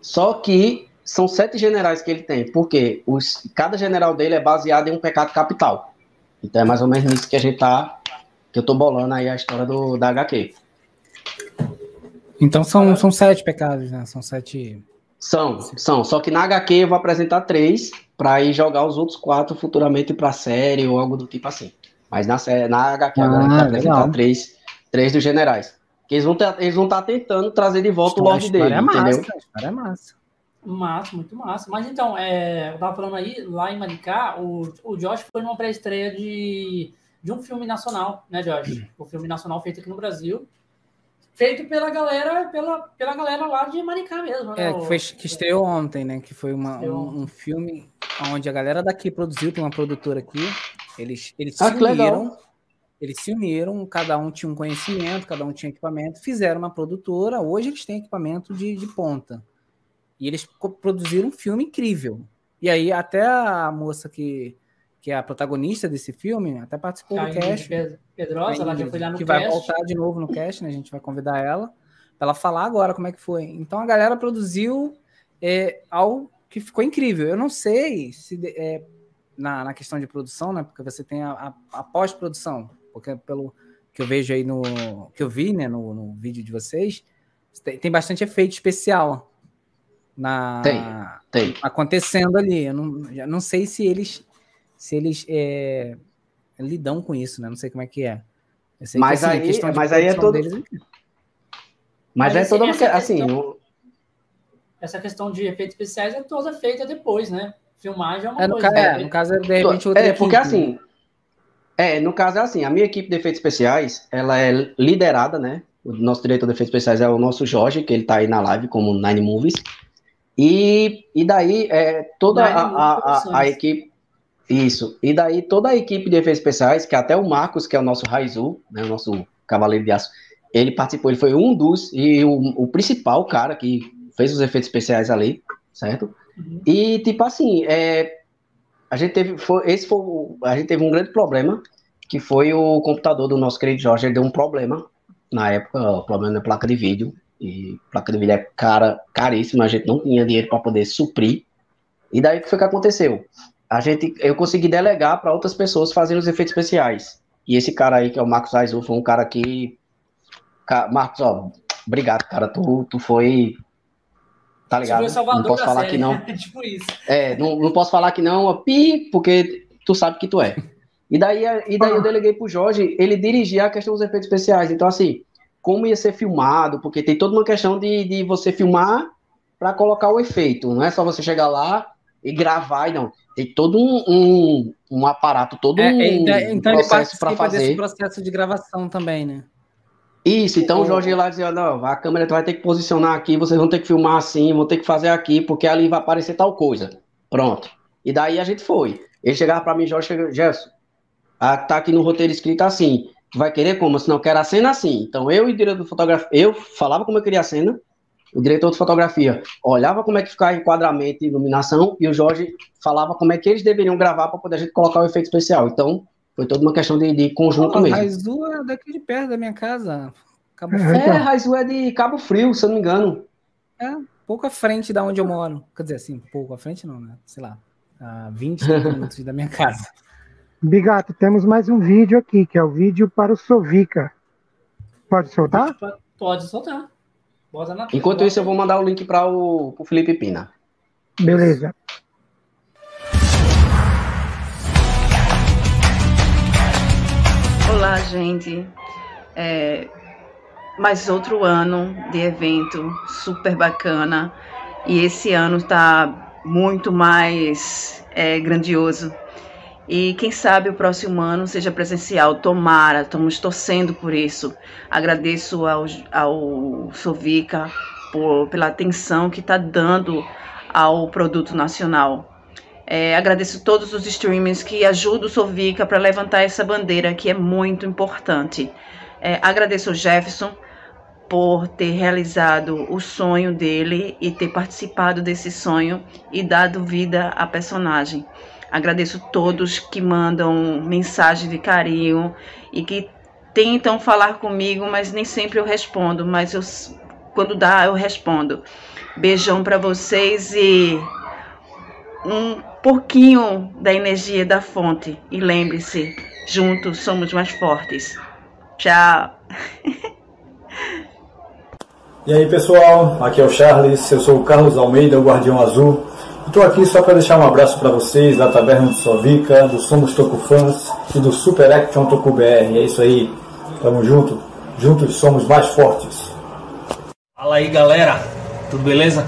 Só que são sete generais que ele tem, porque os, cada general dele é baseado em um pecado capital. Então é mais ou menos nisso que a gente tá, que eu tô bolando aí a história do, da HQ. Então são, são sete pecados, né? São sete são, são. Só que na HQ eu vou apresentar três para ir jogar os outros quatro futuramente para série ou algo do tipo assim. Mas na, série, na HQ ah, agora eu vou apresentar três, três dos generais. Que eles vão estar tá tentando trazer de volta o Lorde dele, é massa, entendeu? A história é massa. Massa, muito massa. Mas então, é, eu tava falando aí, lá em Maricá, o, o Josh foi numa pré-estreia de, de um filme nacional, né, Josh? O filme nacional feito aqui no Brasil feito pela galera, pela, pela galera lá de Maricá mesmo. Né? É, que, foi, que estreou ontem, né? Que foi uma, um, um, filme onde a galera daqui produziu, tem uma produtora aqui. Eles, eles ah, se uniram. Eles se uniram, cada um tinha um conhecimento, cada um tinha equipamento, fizeram uma produtora. Hoje eles têm equipamento de, de ponta. E eles produziram um filme incrível. E aí, até a moça que, que é a protagonista desse filme, até participou do cast. Pedrosa, ela já foi lá no que cast. vai voltar de novo no cast, né? A gente vai convidar ela para ela falar agora como é que foi. Então a galera produziu é, algo que ficou incrível. Eu não sei se é, na, na questão de produção, né? Porque você tem a, a, a pós-produção, porque pelo que eu vejo aí no que eu vi, né, no, no vídeo de vocês, tem, tem bastante efeito especial na tem, tem. acontecendo ali. Eu não, eu não sei se eles se eles é, lidam com isso, né? Não sei como é que é. Mas, que, assim, aí, mas aí é todo. Deles... Mas, mas é toda essa assim. Questão, Essa questão de efeitos especiais é toda feita depois, né? Filmagem é uma é, no coisa. Ca... É, no caso, de repente, outra É, porque assim. É, no caso é assim, a minha equipe de efeitos especiais, ela é liderada, né? O nosso diretor de efeitos especiais é o nosso Jorge, que ele tá aí na live como Nine Movies. E, e daí, é, toda a, a, a, a equipe isso. E daí toda a equipe de efeitos especiais, que até o Marcos, que é o nosso Raizu, né, o nosso cavaleiro de aço, ele participou, ele foi um dos, e o, o principal cara que fez os efeitos especiais ali, certo? Uhum. E, tipo assim, é, a gente teve, foi, esse foi, a gente teve um grande problema, que foi o computador do nosso querido Jorge, ele deu um problema, na época, o problema da placa de vídeo, e placa de vídeo é cara, caríssima, a gente não tinha dinheiro para poder suprir, e daí o que foi que aconteceu? a gente, eu consegui delegar para outras pessoas fazerem os efeitos especiais. E esse cara aí, que é o Marcos Aizu, foi um cara que. Marcos, ó, obrigado, cara. Tu, tu foi. Tá ligado? Salvador não posso falar série, que não. É tipo isso. É, não, não posso falar que não, pi, porque tu sabe que tu é. E daí, e daí eu deleguei pro Jorge, ele dirigia a questão dos efeitos especiais. Então, assim, como ia ser filmado, porque tem toda uma questão de, de você filmar para colocar o efeito. Não é só você chegar lá e gravar, e não. Tem todo um, um, um aparato, todo é, um então, então processo para fazer. Desse processo de gravação também, né? Isso, então o Jorge lá dizia, não, a câmera vai ter que posicionar aqui, vocês vão ter que filmar assim, vão ter que fazer aqui, porque ali vai aparecer tal coisa. Pronto. E daí a gente foi. Ele chegava para mim, Jorge, Gerson, tá aqui no roteiro escrito assim, tu vai querer como? Se não, eu quero a cena assim. Então eu e o diretor de fotografia, eu falava como eu queria a cena, o diretor de fotografia olhava como é que ficava enquadramento e iluminação e o Jorge falava como é que eles deveriam gravar para poder a gente colocar o efeito especial. Então, foi toda uma questão de, de conjunto oh, mesmo. Raizu é daqui de perto da minha casa. Cabo é, é Raizu é de Cabo Frio, se eu não me engano. É, pouco à frente da onde eu moro. Quer dizer, assim, pouco à frente não, né? Sei lá, a 20 minutos da minha casa. Bigato, temos mais um vídeo aqui, que é o vídeo para o Sovica. Pode soltar? Pode soltar. Enquanto isso, eu vou mandar o link para o Felipe Pina. Beleza. Olá, gente. É, mais outro ano de evento super bacana. E esse ano está muito mais é, grandioso. E quem sabe o próximo ano seja presencial. Tomara, estamos torcendo por isso. Agradeço ao, ao Sovica por, pela atenção que está dando ao produto nacional. É, agradeço todos os streamers que ajudam o Sovica para levantar essa bandeira que é muito importante. É, agradeço o Jefferson por ter realizado o sonho dele e ter participado desse sonho e dado vida à personagem. Agradeço todos que mandam mensagem de carinho e que tentam falar comigo, mas nem sempre eu respondo, mas eu, quando dá eu respondo. Beijão para vocês e um pouquinho da energia da fonte. E lembre-se, juntos somos mais fortes. Tchau. E aí pessoal, aqui é o Charles, eu sou o Carlos Almeida, o Guardião Azul. Estou aqui só para deixar um abraço para vocês da Taverna de Sovica, do Somos Toco Fãs e do Super Action Toco BR. É isso aí, tamo junto, juntos somos mais fortes. Fala aí galera, tudo beleza?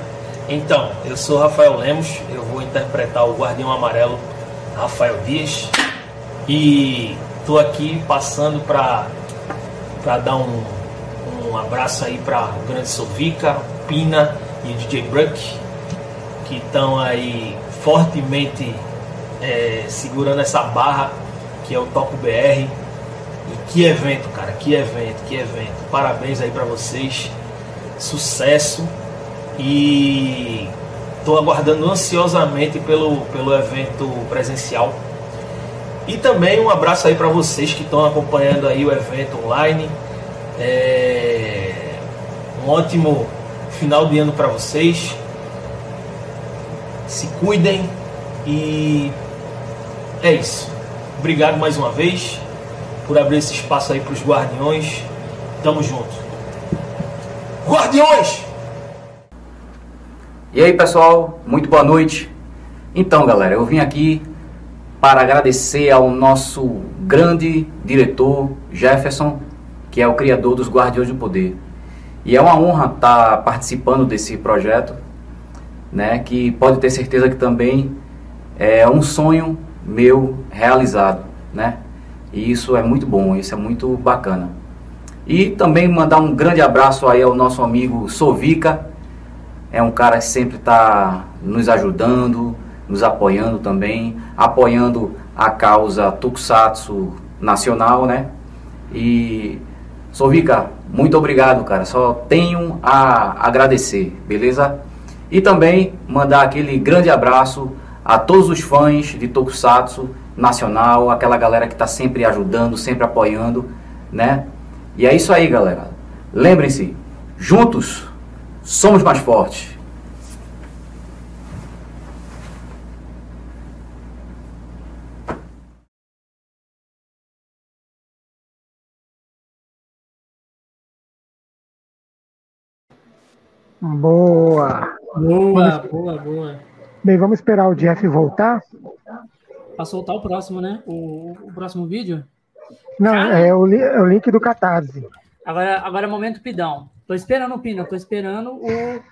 Então, eu sou Rafael Lemos, eu vou interpretar o Guardião Amarelo Rafael Dias e estou aqui passando para dar um um abraço aí para Grande Sovica, Pina e DJ Bruck, que estão aí fortemente é, segurando essa barra que é o Toco BR. E que evento, cara, que evento, que evento. Parabéns aí para vocês. Sucesso. E estou aguardando ansiosamente pelo, pelo evento presencial. E também um abraço aí para vocês que estão acompanhando aí o evento online. É... Um ótimo final de ano para vocês. Se cuidem e é isso. Obrigado mais uma vez por abrir esse espaço aí para os guardiões. Tamo junto. Guardiões! E aí pessoal, muito boa noite. Então galera, eu vim aqui para agradecer ao nosso grande diretor Jefferson que é o criador dos Guardiões do Poder. E é uma honra estar participando desse projeto, né, que pode ter certeza que também é um sonho meu realizado, né? E isso é muito bom, isso é muito bacana. E também mandar um grande abraço aí ao nosso amigo Sovica, é um cara que sempre está nos ajudando, nos apoiando também, apoiando a causa Tokusatsu nacional, né? E Sovica, muito obrigado, cara. Só tenho a agradecer, beleza? E também mandar aquele grande abraço a todos os fãs de Tokusatsu nacional, aquela galera que está sempre ajudando, sempre apoiando, né? E é isso aí, galera. Lembrem-se, juntos somos mais fortes. Boa. Boa, boa, boa. Bem, vamos esperar o Jeff voltar. Para soltar o próximo, né? O, o próximo vídeo. Não, é o, é o, link do Catarse. Agora, agora é momento pidão. Tô esperando o Pino, tô esperando o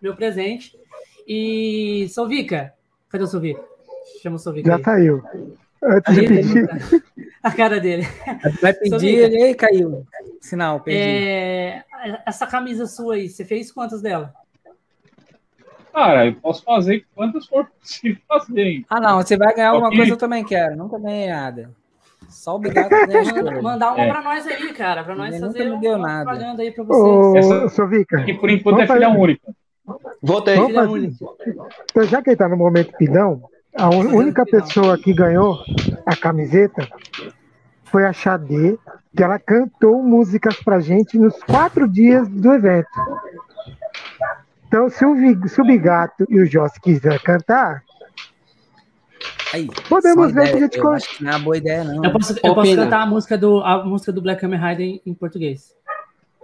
meu presente. E Sovica, cadê o Sovica? Chama o Sovica. Já aí. saiu. Antes de pedir. A cara dele. Vai pedir, ele aí caiu. Sinal, perdi. É, essa camisa sua aí, você fez quantas dela? Cara, eu posso fazer quantas for possível fazer. Ah, não, você vai ganhar alguma coisa, eu também quero. Nunca ganhei nada. Só obrigado por mandar uma é. pra nós aí, cara. Pra nós fazer nada. propaganda aí pra vocês. Ô, Sovica. Que por enquanto é filha única. Voltei. Filha única. Então, já que ele tá no momento pidão, a única pessoa que ganhou a camiseta foi a Xadê, que ela cantou músicas pra gente nos quatro dias do evento. Então, se o, se o Bigato e o Joss quiser cantar, Aí, podemos ver ideia, que a gente. Não é uma boa ideia, não. Eu posso, eu posso cantar a música, do, a música do Black Kamen Rider em, em português.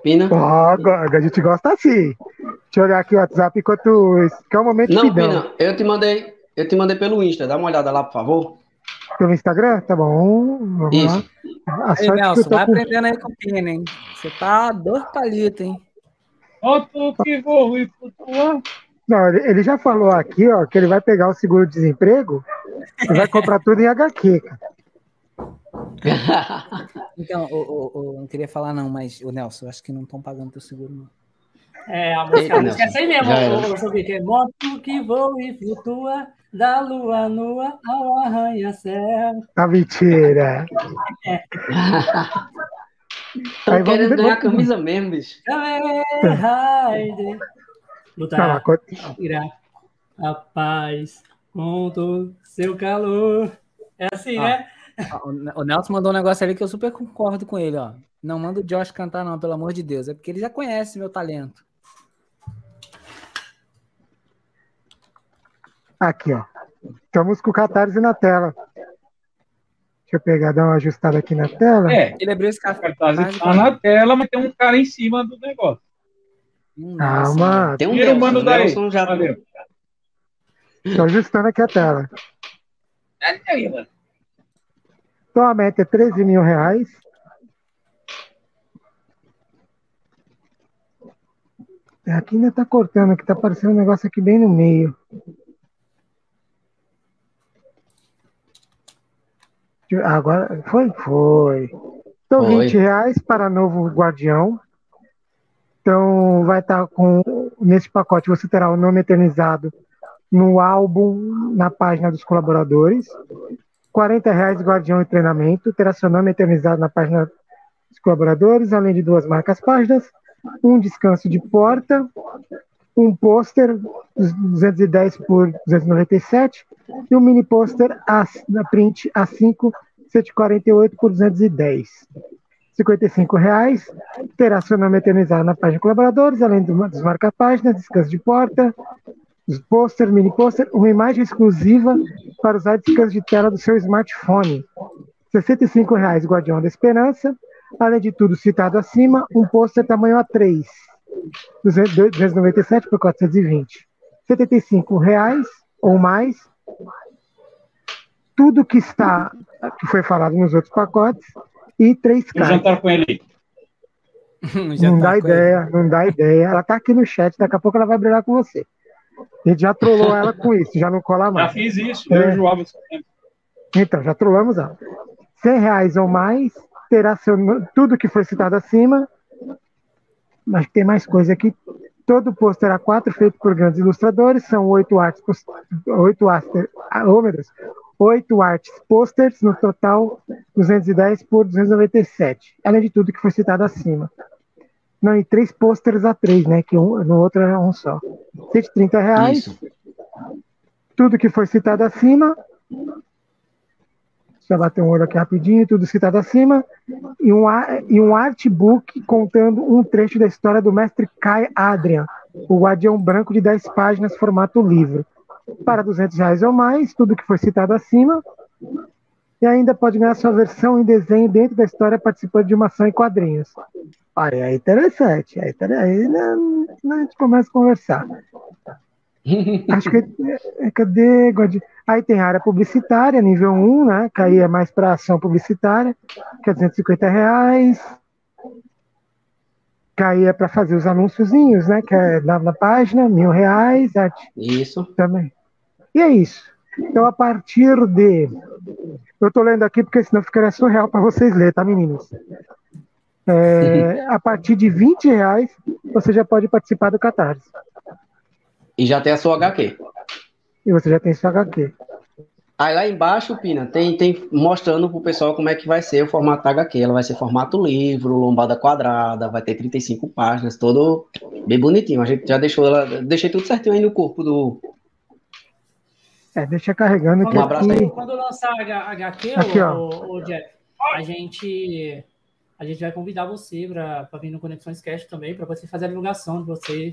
Pina? Oh, a gente gosta assim. Deixa eu olhar aqui o WhatsApp enquanto. Que é o momento Não, Pina, eu te mandei, eu te mandei pelo Insta. Dá uma olhada lá, por favor. Pelo Instagram? Tá bom. Vamos Isso. lá. Ei, Nelson, vai com... aprendendo aí com o Pina, hein? Você tá dois palitos, hein? Ó, que vou ir flutuar. Não, ele já falou aqui, ó, que ele vai pegar o seguro-desemprego e vai comprar tudo em HQ, cara. Então, o, o, o, não queria falar não, mas o Nelson, acho que não estão pagando teu seguro, não. É, a música, a música é assim mesmo, eu, eu, moto que voa e flutua, da lua nua ao arranha-céu. A mentira. É. Estão querendo vamos... ganhar a camisa mesmo, bicho. Lutar, irá a paz com todo seu calor. É assim, ah, né? O Nelson mandou um negócio ali que eu super concordo com ele, ó. Não manda o Josh cantar, não, pelo amor de Deus. É porque ele já conhece meu talento. Aqui, ó. Estamos com o Catarse na tela. Deixa eu pegar, dar uma ajustada aqui na tela. É, ele abriu esse Catarse tá na tela, mas tem um cara em cima do negócio. Calma. Tem um Deus, mano daí. Já... Estou ajustando aqui a tela. Então a meta é 13 mil reais. Aqui ainda tá cortando, aqui tá aparecendo um negócio aqui bem no meio. Agora, foi? Foi. Então, foi. 20 reais para novo guardião. Então, vai estar tá com. Nesse pacote, você terá o nome eternizado no álbum, na página dos colaboradores. 40 reais guardião e treinamento. Terá seu nome eternizado na página dos colaboradores, além de duas marcas páginas. Um descanso de porta. Um pôster 210 por 297 e um mini pôster na print A5 148 por 210. 55 reais. Terá seu nome eternizado na página de colaboradores, além dos marca-páginas, descanso de porta, pôster, mini pôster, uma imagem exclusiva para usar descanso de tela do seu smartphone. 65 reais, Guardião da Esperança. Além de tudo citado acima, um pôster tamanho A3, 297 por 420. 75 reais ou mais. Tudo que está, que foi falado nos outros pacotes, e três cartas. jantar com ele. não dá ideia, ele. não dá ideia. Ela tá aqui no chat, daqui a pouco ela vai brigar com você. A gente já trollou ela com isso, já não cola mais. Já fiz isso, é. eu enjoava tempo. Então, já trollamos ela. 100 reais ou mais, terá seu, tudo que foi citado acima. Mas tem mais coisa aqui. Todo pôster A4 feito por grandes ilustradores, são oito artes, oito artes, oh, meu Deus, oito artes posters, no total 210 por 297, além de tudo que foi citado acima. Não, e três posters a três, né? Que um, no outro é um só. 130 reais. Isso. Tudo que foi citado acima. Deixa eu bater um olho aqui rapidinho, tudo citado acima. E um, e um artbook contando um trecho da história do mestre Kai Adrian, o Guardião Branco de 10 páginas, formato livro para 200 reais ou mais, tudo que foi citado acima. E ainda pode ganhar sua versão em desenho dentro da história participando de uma ação em quadrinhos. Aí é interessante. Aí, aí né, a gente começa a conversar. Acho que. É, cadê? Aí tem área publicitária, nível 1, né? Que aí é mais para ação publicitária, que é 250 reais. Que aí é para fazer os anúnciozinhos, né? Que é na, na página, mil reais. Arte. Isso. Também. E é isso. Então, a partir de. Eu estou lendo aqui porque senão ficaria surreal para vocês lerem, tá, meninos? É, a partir de 20 reais, você já pode participar do Catarse. E já tem a sua HQ. E você já tem sua HQ. Aí lá embaixo, Pina, tem, tem mostrando pro pessoal como é que vai ser o formato da HQ. Ela vai ser formato livro, lombada quadrada, vai ter 35 páginas, todo bem bonitinho. A gente já deixou ela. Deixei tudo certinho aí no corpo do, é, deixa carregando. Um abraço aí. Quando lançar a HQ, aqui, o, o, Jeff, a gente, a gente vai convidar você para vir no Conexões Cast também, para você fazer a divulgação de você,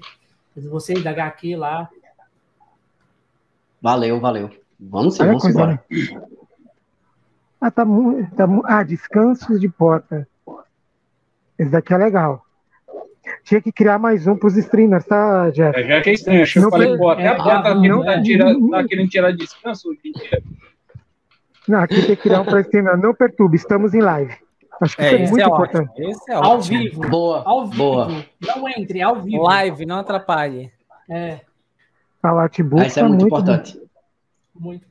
de você da HQ lá. Valeu, valeu. Vamos sim, vamos embora. Ah, tá, tá, ah, descansos de porta. Esse daqui é legal. Tinha que criar mais um para os streamers, tá, Jeff? É, já que é estranho. Acho que eu falei, pô, até a Bata tá, querendo, tá, tira, tá querendo tirar descanso. Não, aqui tem que criar um para streamer. Não perturbe, estamos em live. Acho que é, isso é muito é importante. Esse é ao vivo. Boa. Ao vivo. Boa. Não entre, ao vivo. Live, não atrapalhe. É. A artbook isso é muito, muito importante. Muito.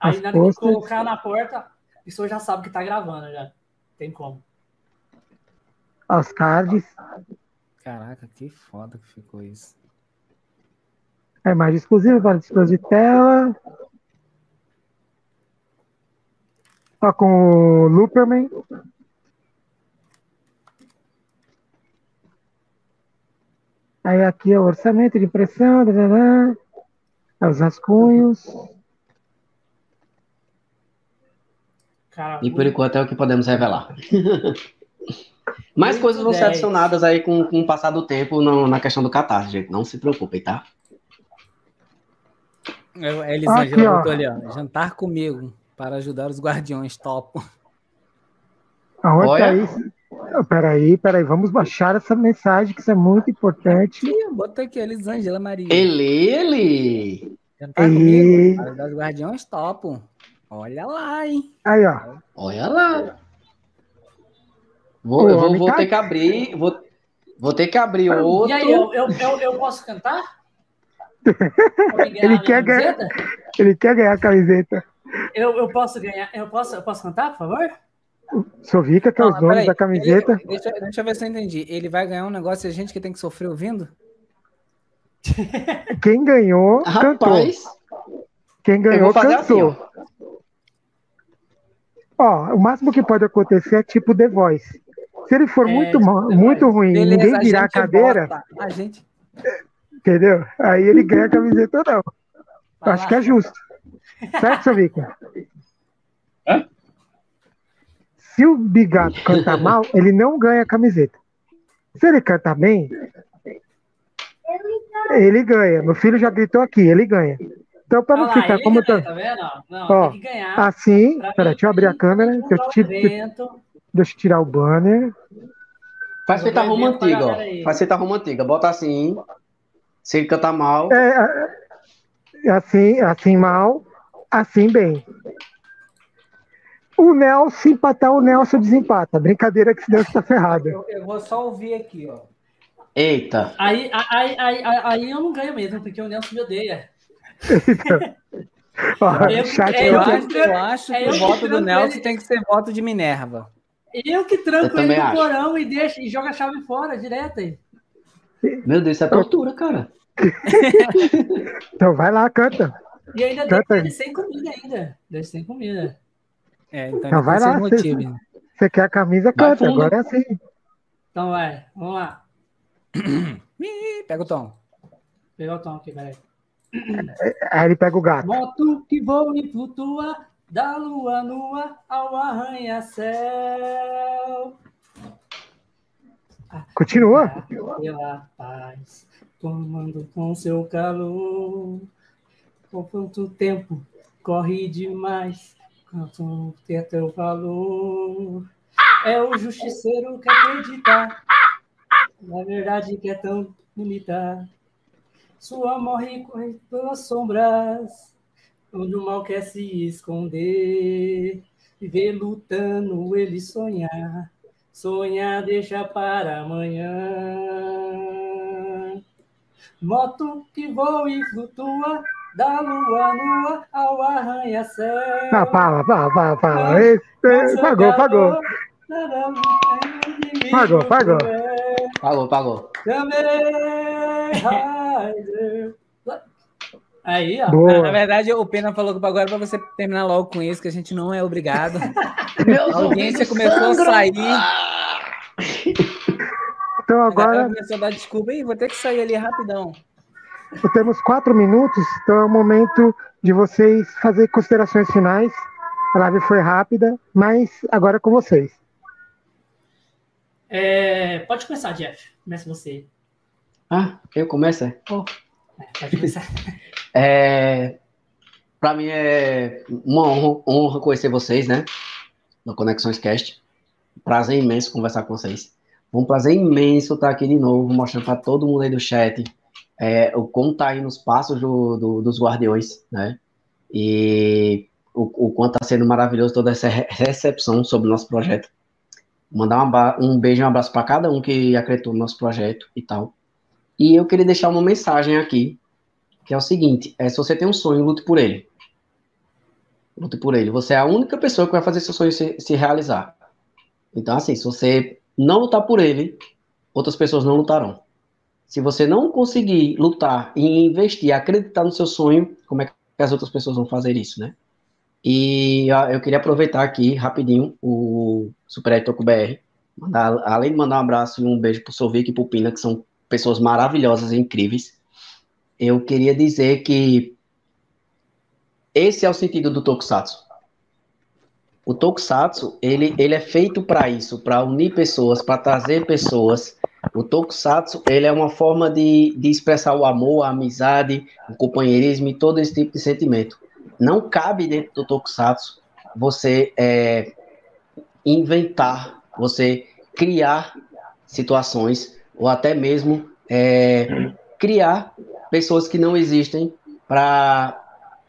Aí As na hora que colocar na porta, a pessoa já sabe que tá gravando já. Tem como. Os cards. Caraca, que foda que ficou isso. É mais exclusivo para dispositivos de tela. Ó, com o Looperman. Aí aqui é o orçamento de impressão, os rascunhos. e por enquanto é o que podemos revelar. Mais coisas vão ser adicionadas aí com, com o passar do tempo no, na questão do catarse, gente. Não se preocupem, tá? É, Elisângela botou ali, ó. Jantar comigo para ajudar os guardiões, topo. Aonde Olha. tá Peraí, peraí, vamos baixar essa mensagem, que isso é muito importante. Aqui, bota aqui, Elisângela Maria. Ele, ele! Jantar e... comigo, ajudar os guardiões, topo. Olha lá, hein? Aí, ó. Olha lá. Vou, vou, vou tá... ter que abrir, vou, vou ter que abrir outro. E aí, eu, eu, eu, eu posso cantar? ele, quer ganhar, ele quer ganhar a camiseta. Eu, eu posso ganhar, eu posso, eu posso cantar, por favor? Sovica, que é os donos da camiseta. Ele, deixa, deixa eu ver se eu entendi. Ele vai ganhar um negócio e a gente que tem que sofrer ouvindo? Quem ganhou, Rapaz, cantou. Quem ganhou, cantou. Assim, ó. ó, o máximo que pode acontecer é tipo The Voice. Se ele for é, muito, muito ruim e ninguém virar a, a cadeira. Bota, a gente. Entendeu? Aí ele ganha a camiseta ou não. Vai Acho lá. que é justo. Certo, Sovica? Hã? Se o Bigato canta mal, ele não ganha a camiseta. Se ele canta bem, ele ganha. Meu filho já gritou aqui, ele ganha. Então, para não ficar como. Ganha, tá vendo? Não, Ó, tem que ganhar. Assim, peraí, deixa eu abrir a câmera. Deixa eu, tira, deixa eu tirar o banner. Faz feita Roma antiga, ó. Faz feita Roma antiga. Bota assim. Se ele cantar mal. É, assim, assim mal, assim bem. O Nelson empatar, o Nelson desempata. Brincadeira que se Deus está ferrado. Eu, eu, vou só ouvir aqui, ó. Eita. Aí, aí, aí, aí, eu não ganho mesmo, porque o Nelson me odeia. eu, chat é, eu, acho, eu acho é que o voto do Nelson ele... tem que ser voto de Minerva. Eu que tranco eu ele no porão e, deixa, e joga a chave fora, direto aí. Meu Deus, isso é tortura, cara. então vai lá, canta. E ainda canta. ele sem comida ainda. Deixa sem comida. É, então, então vai lá. Você, você quer a camisa, canta. Agora é assim. Então vai, vamos lá. pega o tom. Pega o tom aqui, peraí. Aí ele pega o gato. Moto que voa e flutua, da lua nua ao arranha-céu. Continua. Pela paz, tomando com seu calor. Com quanto tempo corre demais, quanto ter teu valor. É o justiceiro que acredita, na verdade que é tão bonita. Sua morre corre pelas sombras, onde o mal quer se esconder. Viver lutando, ele sonhar Sonhar deixa para amanhã. Moto que voa e flutua, da lua nua ao arranha-céu. Ah, para, para, para, para. Pagou, pagou. Pagou, pagou. Pagou, pagou. Aí, ó. Boa. Na verdade, o Pena falou que agora para você terminar logo com isso, que a gente não é obrigado. a audiência começou a sair. Então agora. Começou a dar desculpa e vou ter que sair ali rapidão. Temos quatro minutos, então é o momento de vocês fazer considerações finais. A live foi rápida, mas agora é com vocês. É, pode começar, Jeff. Começa você. Ah, eu começo? Oh. É, pode começar. É, para mim é uma honra, honra, conhecer vocês, né? No Conexões Cast. Prazer imenso conversar com vocês. Um prazer imenso estar aqui de novo, mostrando para todo mundo aí do chat é, o como tá aí nos passos do, do, dos Guardiões, né? E o, o quanto está sendo maravilhoso toda essa recepção sobre o nosso projeto. Mandar um, um beijo e um abraço para cada um que acreditou no nosso projeto e tal. E eu queria deixar uma mensagem aqui que é o seguinte: é, se você tem um sonho, lute por ele. Lute por ele. Você é a única pessoa que vai fazer seu sonho se, se realizar. Então, assim, se você não lutar por ele, outras pessoas não lutarão. Se você não conseguir lutar e investir, acreditar no seu sonho, como é que as outras pessoas vão fazer isso, né? E eu queria aproveitar aqui rapidinho o Super Toco BR, mandar, além de mandar um abraço e um beijo pro Sovic e pro Pina, que são pessoas maravilhosas e incríveis. Eu queria dizer que esse é o sentido do Tokusatsu. O Tokusatsu, ele, ele é feito para isso, para unir pessoas, para trazer pessoas. O Tokusatsu, ele é uma forma de, de expressar o amor, a amizade, o companheirismo e todo esse tipo de sentimento. Não cabe dentro do Tokusatsu você é, inventar, você criar situações ou até mesmo é, criar pessoas que não existem para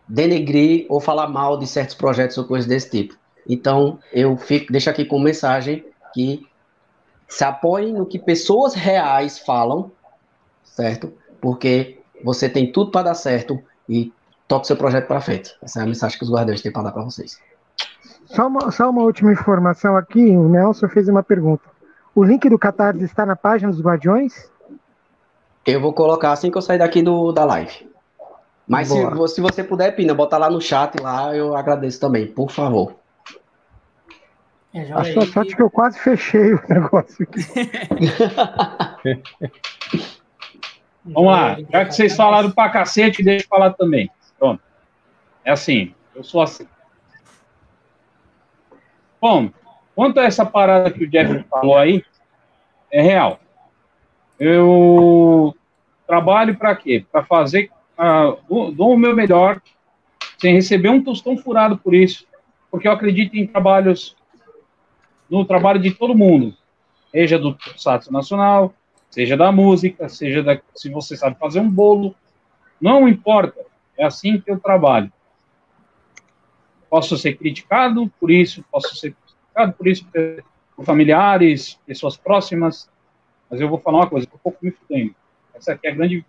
denegrir ou falar mal de certos projetos ou coisas desse tipo. Então, eu fico, deixo aqui com mensagem que se apoiem no que pessoas reais falam, certo? Porque você tem tudo para dar certo e toque seu projeto para frente. Essa é a mensagem que os guardiões têm para dar para vocês. Só uma, só uma última informação aqui, o Nelson fez uma pergunta. O link do Catarse está na página dos Guardiões? Eu vou colocar assim que eu sair daqui do, da live. Mas se, se, você puder, Pina, botar lá no chat lá, eu agradeço também, por favor. É, a sua sorte que eu quase fechei o negócio aqui. Vamos lá, já que vocês falaram pra cacete, deixa eu falar também. Pronto. É assim, eu sou assim. Bom, quanto a essa parada que o Jeff falou aí, é real. Eu trabalho para quê? Para fazer, uh, dou, o meu melhor, sem receber um tostão furado por isso, porque eu acredito em trabalhos, no trabalho de todo mundo, seja do Satsu Nacional, seja da música, seja da, se você sabe fazer um bolo, não importa, é assim que eu trabalho. Posso ser criticado por isso, posso ser criticado por isso por familiares, pessoas próximas, mas eu vou falar uma coisa, um pouco me fudendo. Essa aqui é a grande,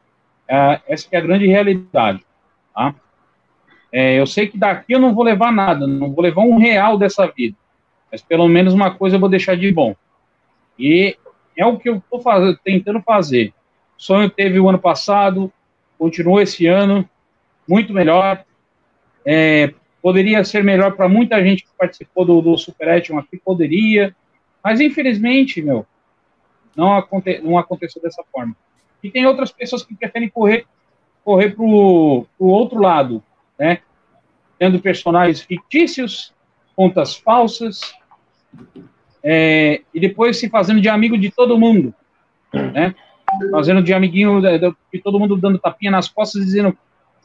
é, essa é a grande realidade, tá? É, eu sei que daqui eu não vou levar nada, não vou levar um real dessa vida, mas pelo menos uma coisa eu vou deixar de bom. E é o que eu estou tentando fazer. O sonho teve o ano passado, continuou esse ano, muito melhor. É, Poderia ser melhor para muita gente que participou do, do Super Action aqui, poderia, mas infelizmente, meu, não, aconte, não aconteceu dessa forma. E tem outras pessoas que preferem correr correr para o outro lado, né? Tendo personagens fictícios, contas falsas, é, e depois se fazendo de amigo de todo mundo, né? Fazendo de amiguinho de, de todo mundo dando tapinha nas costas, dizendo: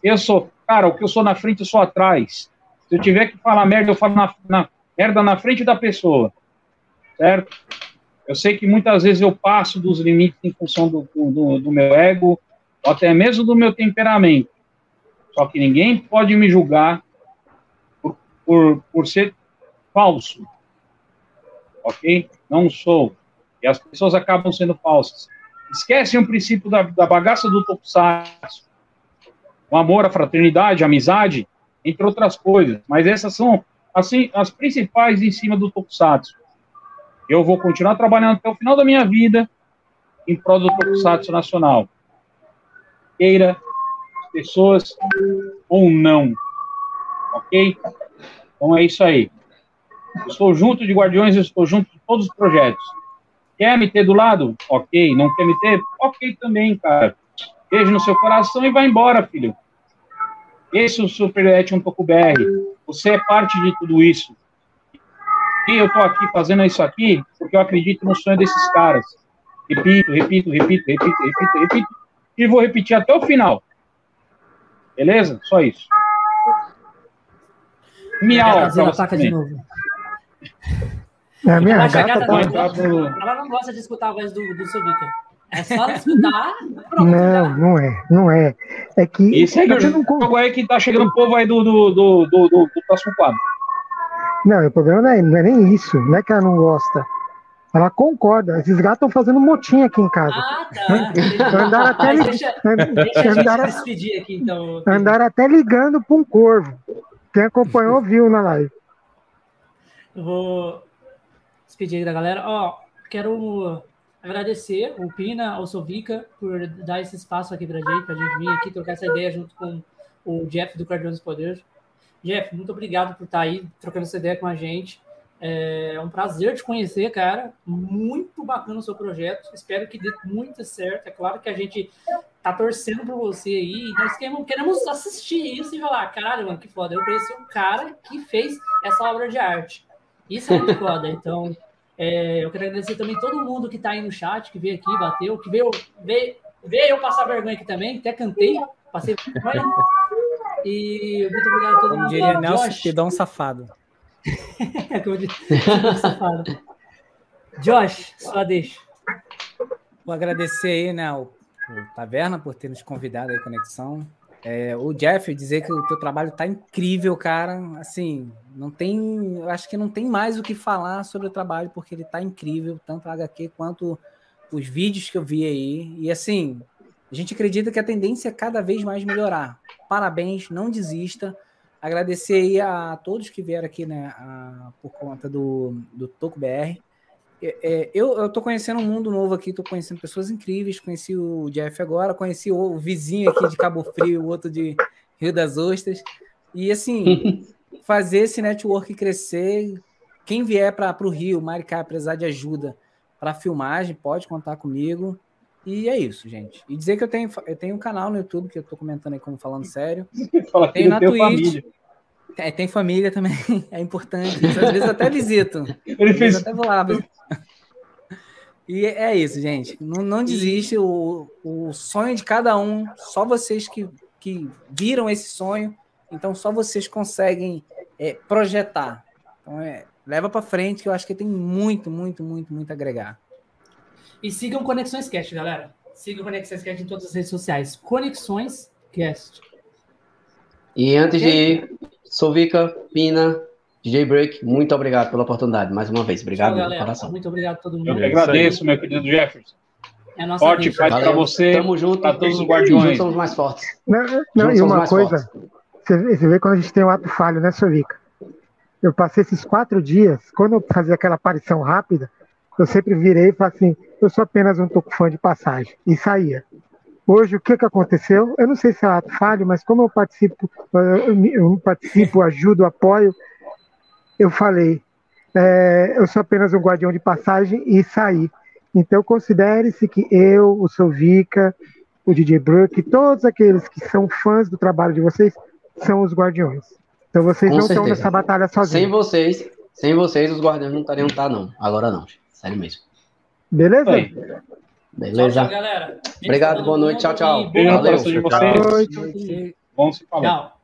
Eu sou, cara, o que eu sou na frente, eu sou atrás. Se eu tiver que falar merda, eu falo na, na, merda na frente da pessoa, certo? Eu sei que muitas vezes eu passo dos limites em função do, do, do meu ego, ou até mesmo do meu temperamento. Só que ninguém pode me julgar por, por, por ser falso. Ok? Não sou. E as pessoas acabam sendo falsas. Esquecem o princípio da, da bagaça do Tokusatsu. O amor, a fraternidade, a amizade, entre outras coisas. Mas essas são, assim, as principais em cima do Tokusatsu. Eu vou continuar trabalhando até o final da minha vida em prol do Tokusatsu nacional. Queira, pessoas ou não. Ok? Então é isso aí. Estou junto de Guardiões, estou junto de todos os projetos. Quer me ter do lado? Ok. Não quer me ter? Ok também, cara. Beijo no seu coração e vai embora, filho. Esse é o Super Action Toco BR. Você é parte de tudo isso. E eu estou aqui fazendo isso aqui porque eu acredito no sonho desses caras. Repito, repito, repito, repito, repito, repito. E vou repetir até o final. Beleza? Só isso. Miau. Ataca de novo. É, minha ela, gata tá... pro... ela não gosta de escutar a voz do, do Subica. É só escutar. Pronto, não, não é, não é. É que. Isso aí, é não... jogo aí que tá chegando o povo aí do, do, do, do, do, do próximo quadro. Não, o problema não é, não é nem isso, não é que ela não gosta. Ela concorda. Esses gatos estão fazendo motim aqui em casa. Ah, tá. Andaram até, li... deixa, deixa andaram... aqui, então. Andaram até ligando para um corvo. Quem acompanhou viu na live. Eu vou despedir da galera. Ó, quero agradecer o Pina, ao Sovica, por dar esse espaço aqui pra gente, pra gente vir aqui trocar essa ideia junto com o Jeff do Guardiões dos Poderes. Jeff, muito obrigado por estar aí trocando essa ideia com a gente. É um prazer te conhecer, cara. Muito bacana o seu projeto. Espero que dê muito certo. É claro que a gente tá torcendo por você aí. Nós queremos assistir isso e falar, caralho, mano, que foda. Eu conheci um cara que fez essa obra de arte. Isso é muito foda. Então, é, eu quero agradecer também todo mundo que tá aí no chat, que veio aqui, bateu, que veio, veio, veio eu passar vergonha aqui também, até cantei, passei vergonha. E muito obrigado a todo mundo. Como diria Nelson, que dá um safado. Como diria, um safado. Josh, só deixa. Vou agradecer aí, né, o, o Taverna por ter nos convidado aí, Conexão. É, o Jeff dizer que o teu trabalho tá incrível, cara. Assim, não tem, eu acho que não tem mais o que falar sobre o trabalho porque ele tá incrível, tanto a HQ quanto os vídeos que eu vi aí. E assim, a gente acredita que a tendência é cada vez mais melhorar. Parabéns, não desista. Agradecer aí a todos que vieram aqui, né, a, por conta do, do Toco BR. É, é, eu, eu tô conhecendo um mundo novo aqui, tô conhecendo pessoas incríveis. Conheci o Jeff agora, conheci o, o vizinho aqui de Cabo Frio, o outro de Rio das Ostras. E assim, fazer esse network crescer. Quem vier para o Rio, Maricá, precisar de ajuda para filmagem, pode contar comigo. E é isso, gente. E dizer que eu tenho, eu tenho um canal no YouTube que eu tô comentando aí como falando sério. Fala tem na Twitch. Família. É, tem família também, é importante. Às vezes até visito. Ele fez. Até vou lá. E é isso, gente. Não, não desiste. O, o sonho de cada um, só vocês que, que viram esse sonho, então só vocês conseguem é, projetar. Então, é, leva para frente, que eu acho que tem muito, muito, muito, muito a agregar. E sigam Conexões Cast, galera. Sigam Conexões Cast em todas as redes sociais. Conexões Cast. E antes de ir, Sovica, Pina, DJ Break, muito obrigado pela oportunidade, mais uma vez. Obrigado, Tchau, galera. Coração. Muito obrigado a todo mundo. Eu que agradeço, meu querido Jefferson. É Forte paz para você. Tamo junto. Para todos os guardiões. somos mais fortes. Não, não e uma coisa, você, você vê quando a gente tem um ato falho, né, Sovica? Eu passei esses quatro dias, quando eu fazia aquela aparição rápida, eu sempre virei e falei assim, eu sou apenas um fã de passagem. E saía. Hoje, o que, que aconteceu? Eu não sei se é ato falho, mas como eu participo, eu, participo, ajudo, apoio, eu falei, é, eu sou apenas um guardião de passagem e saí. Então, considere-se que eu, o Sovica, o DJ Brook, todos aqueles que são fãs do trabalho de vocês, são os guardiões. Então, vocês Com não certeza. estão nessa batalha sozinhos. Sem vocês, sem vocês, os guardiões não estariam tá, não. Agora não. Sério mesmo. Beleza? Oi. Beleza. Tchau, galera. Obrigado, boa noite. Tchau, tchau. Beijo no coração de vocês. Bom se falar. Tchau.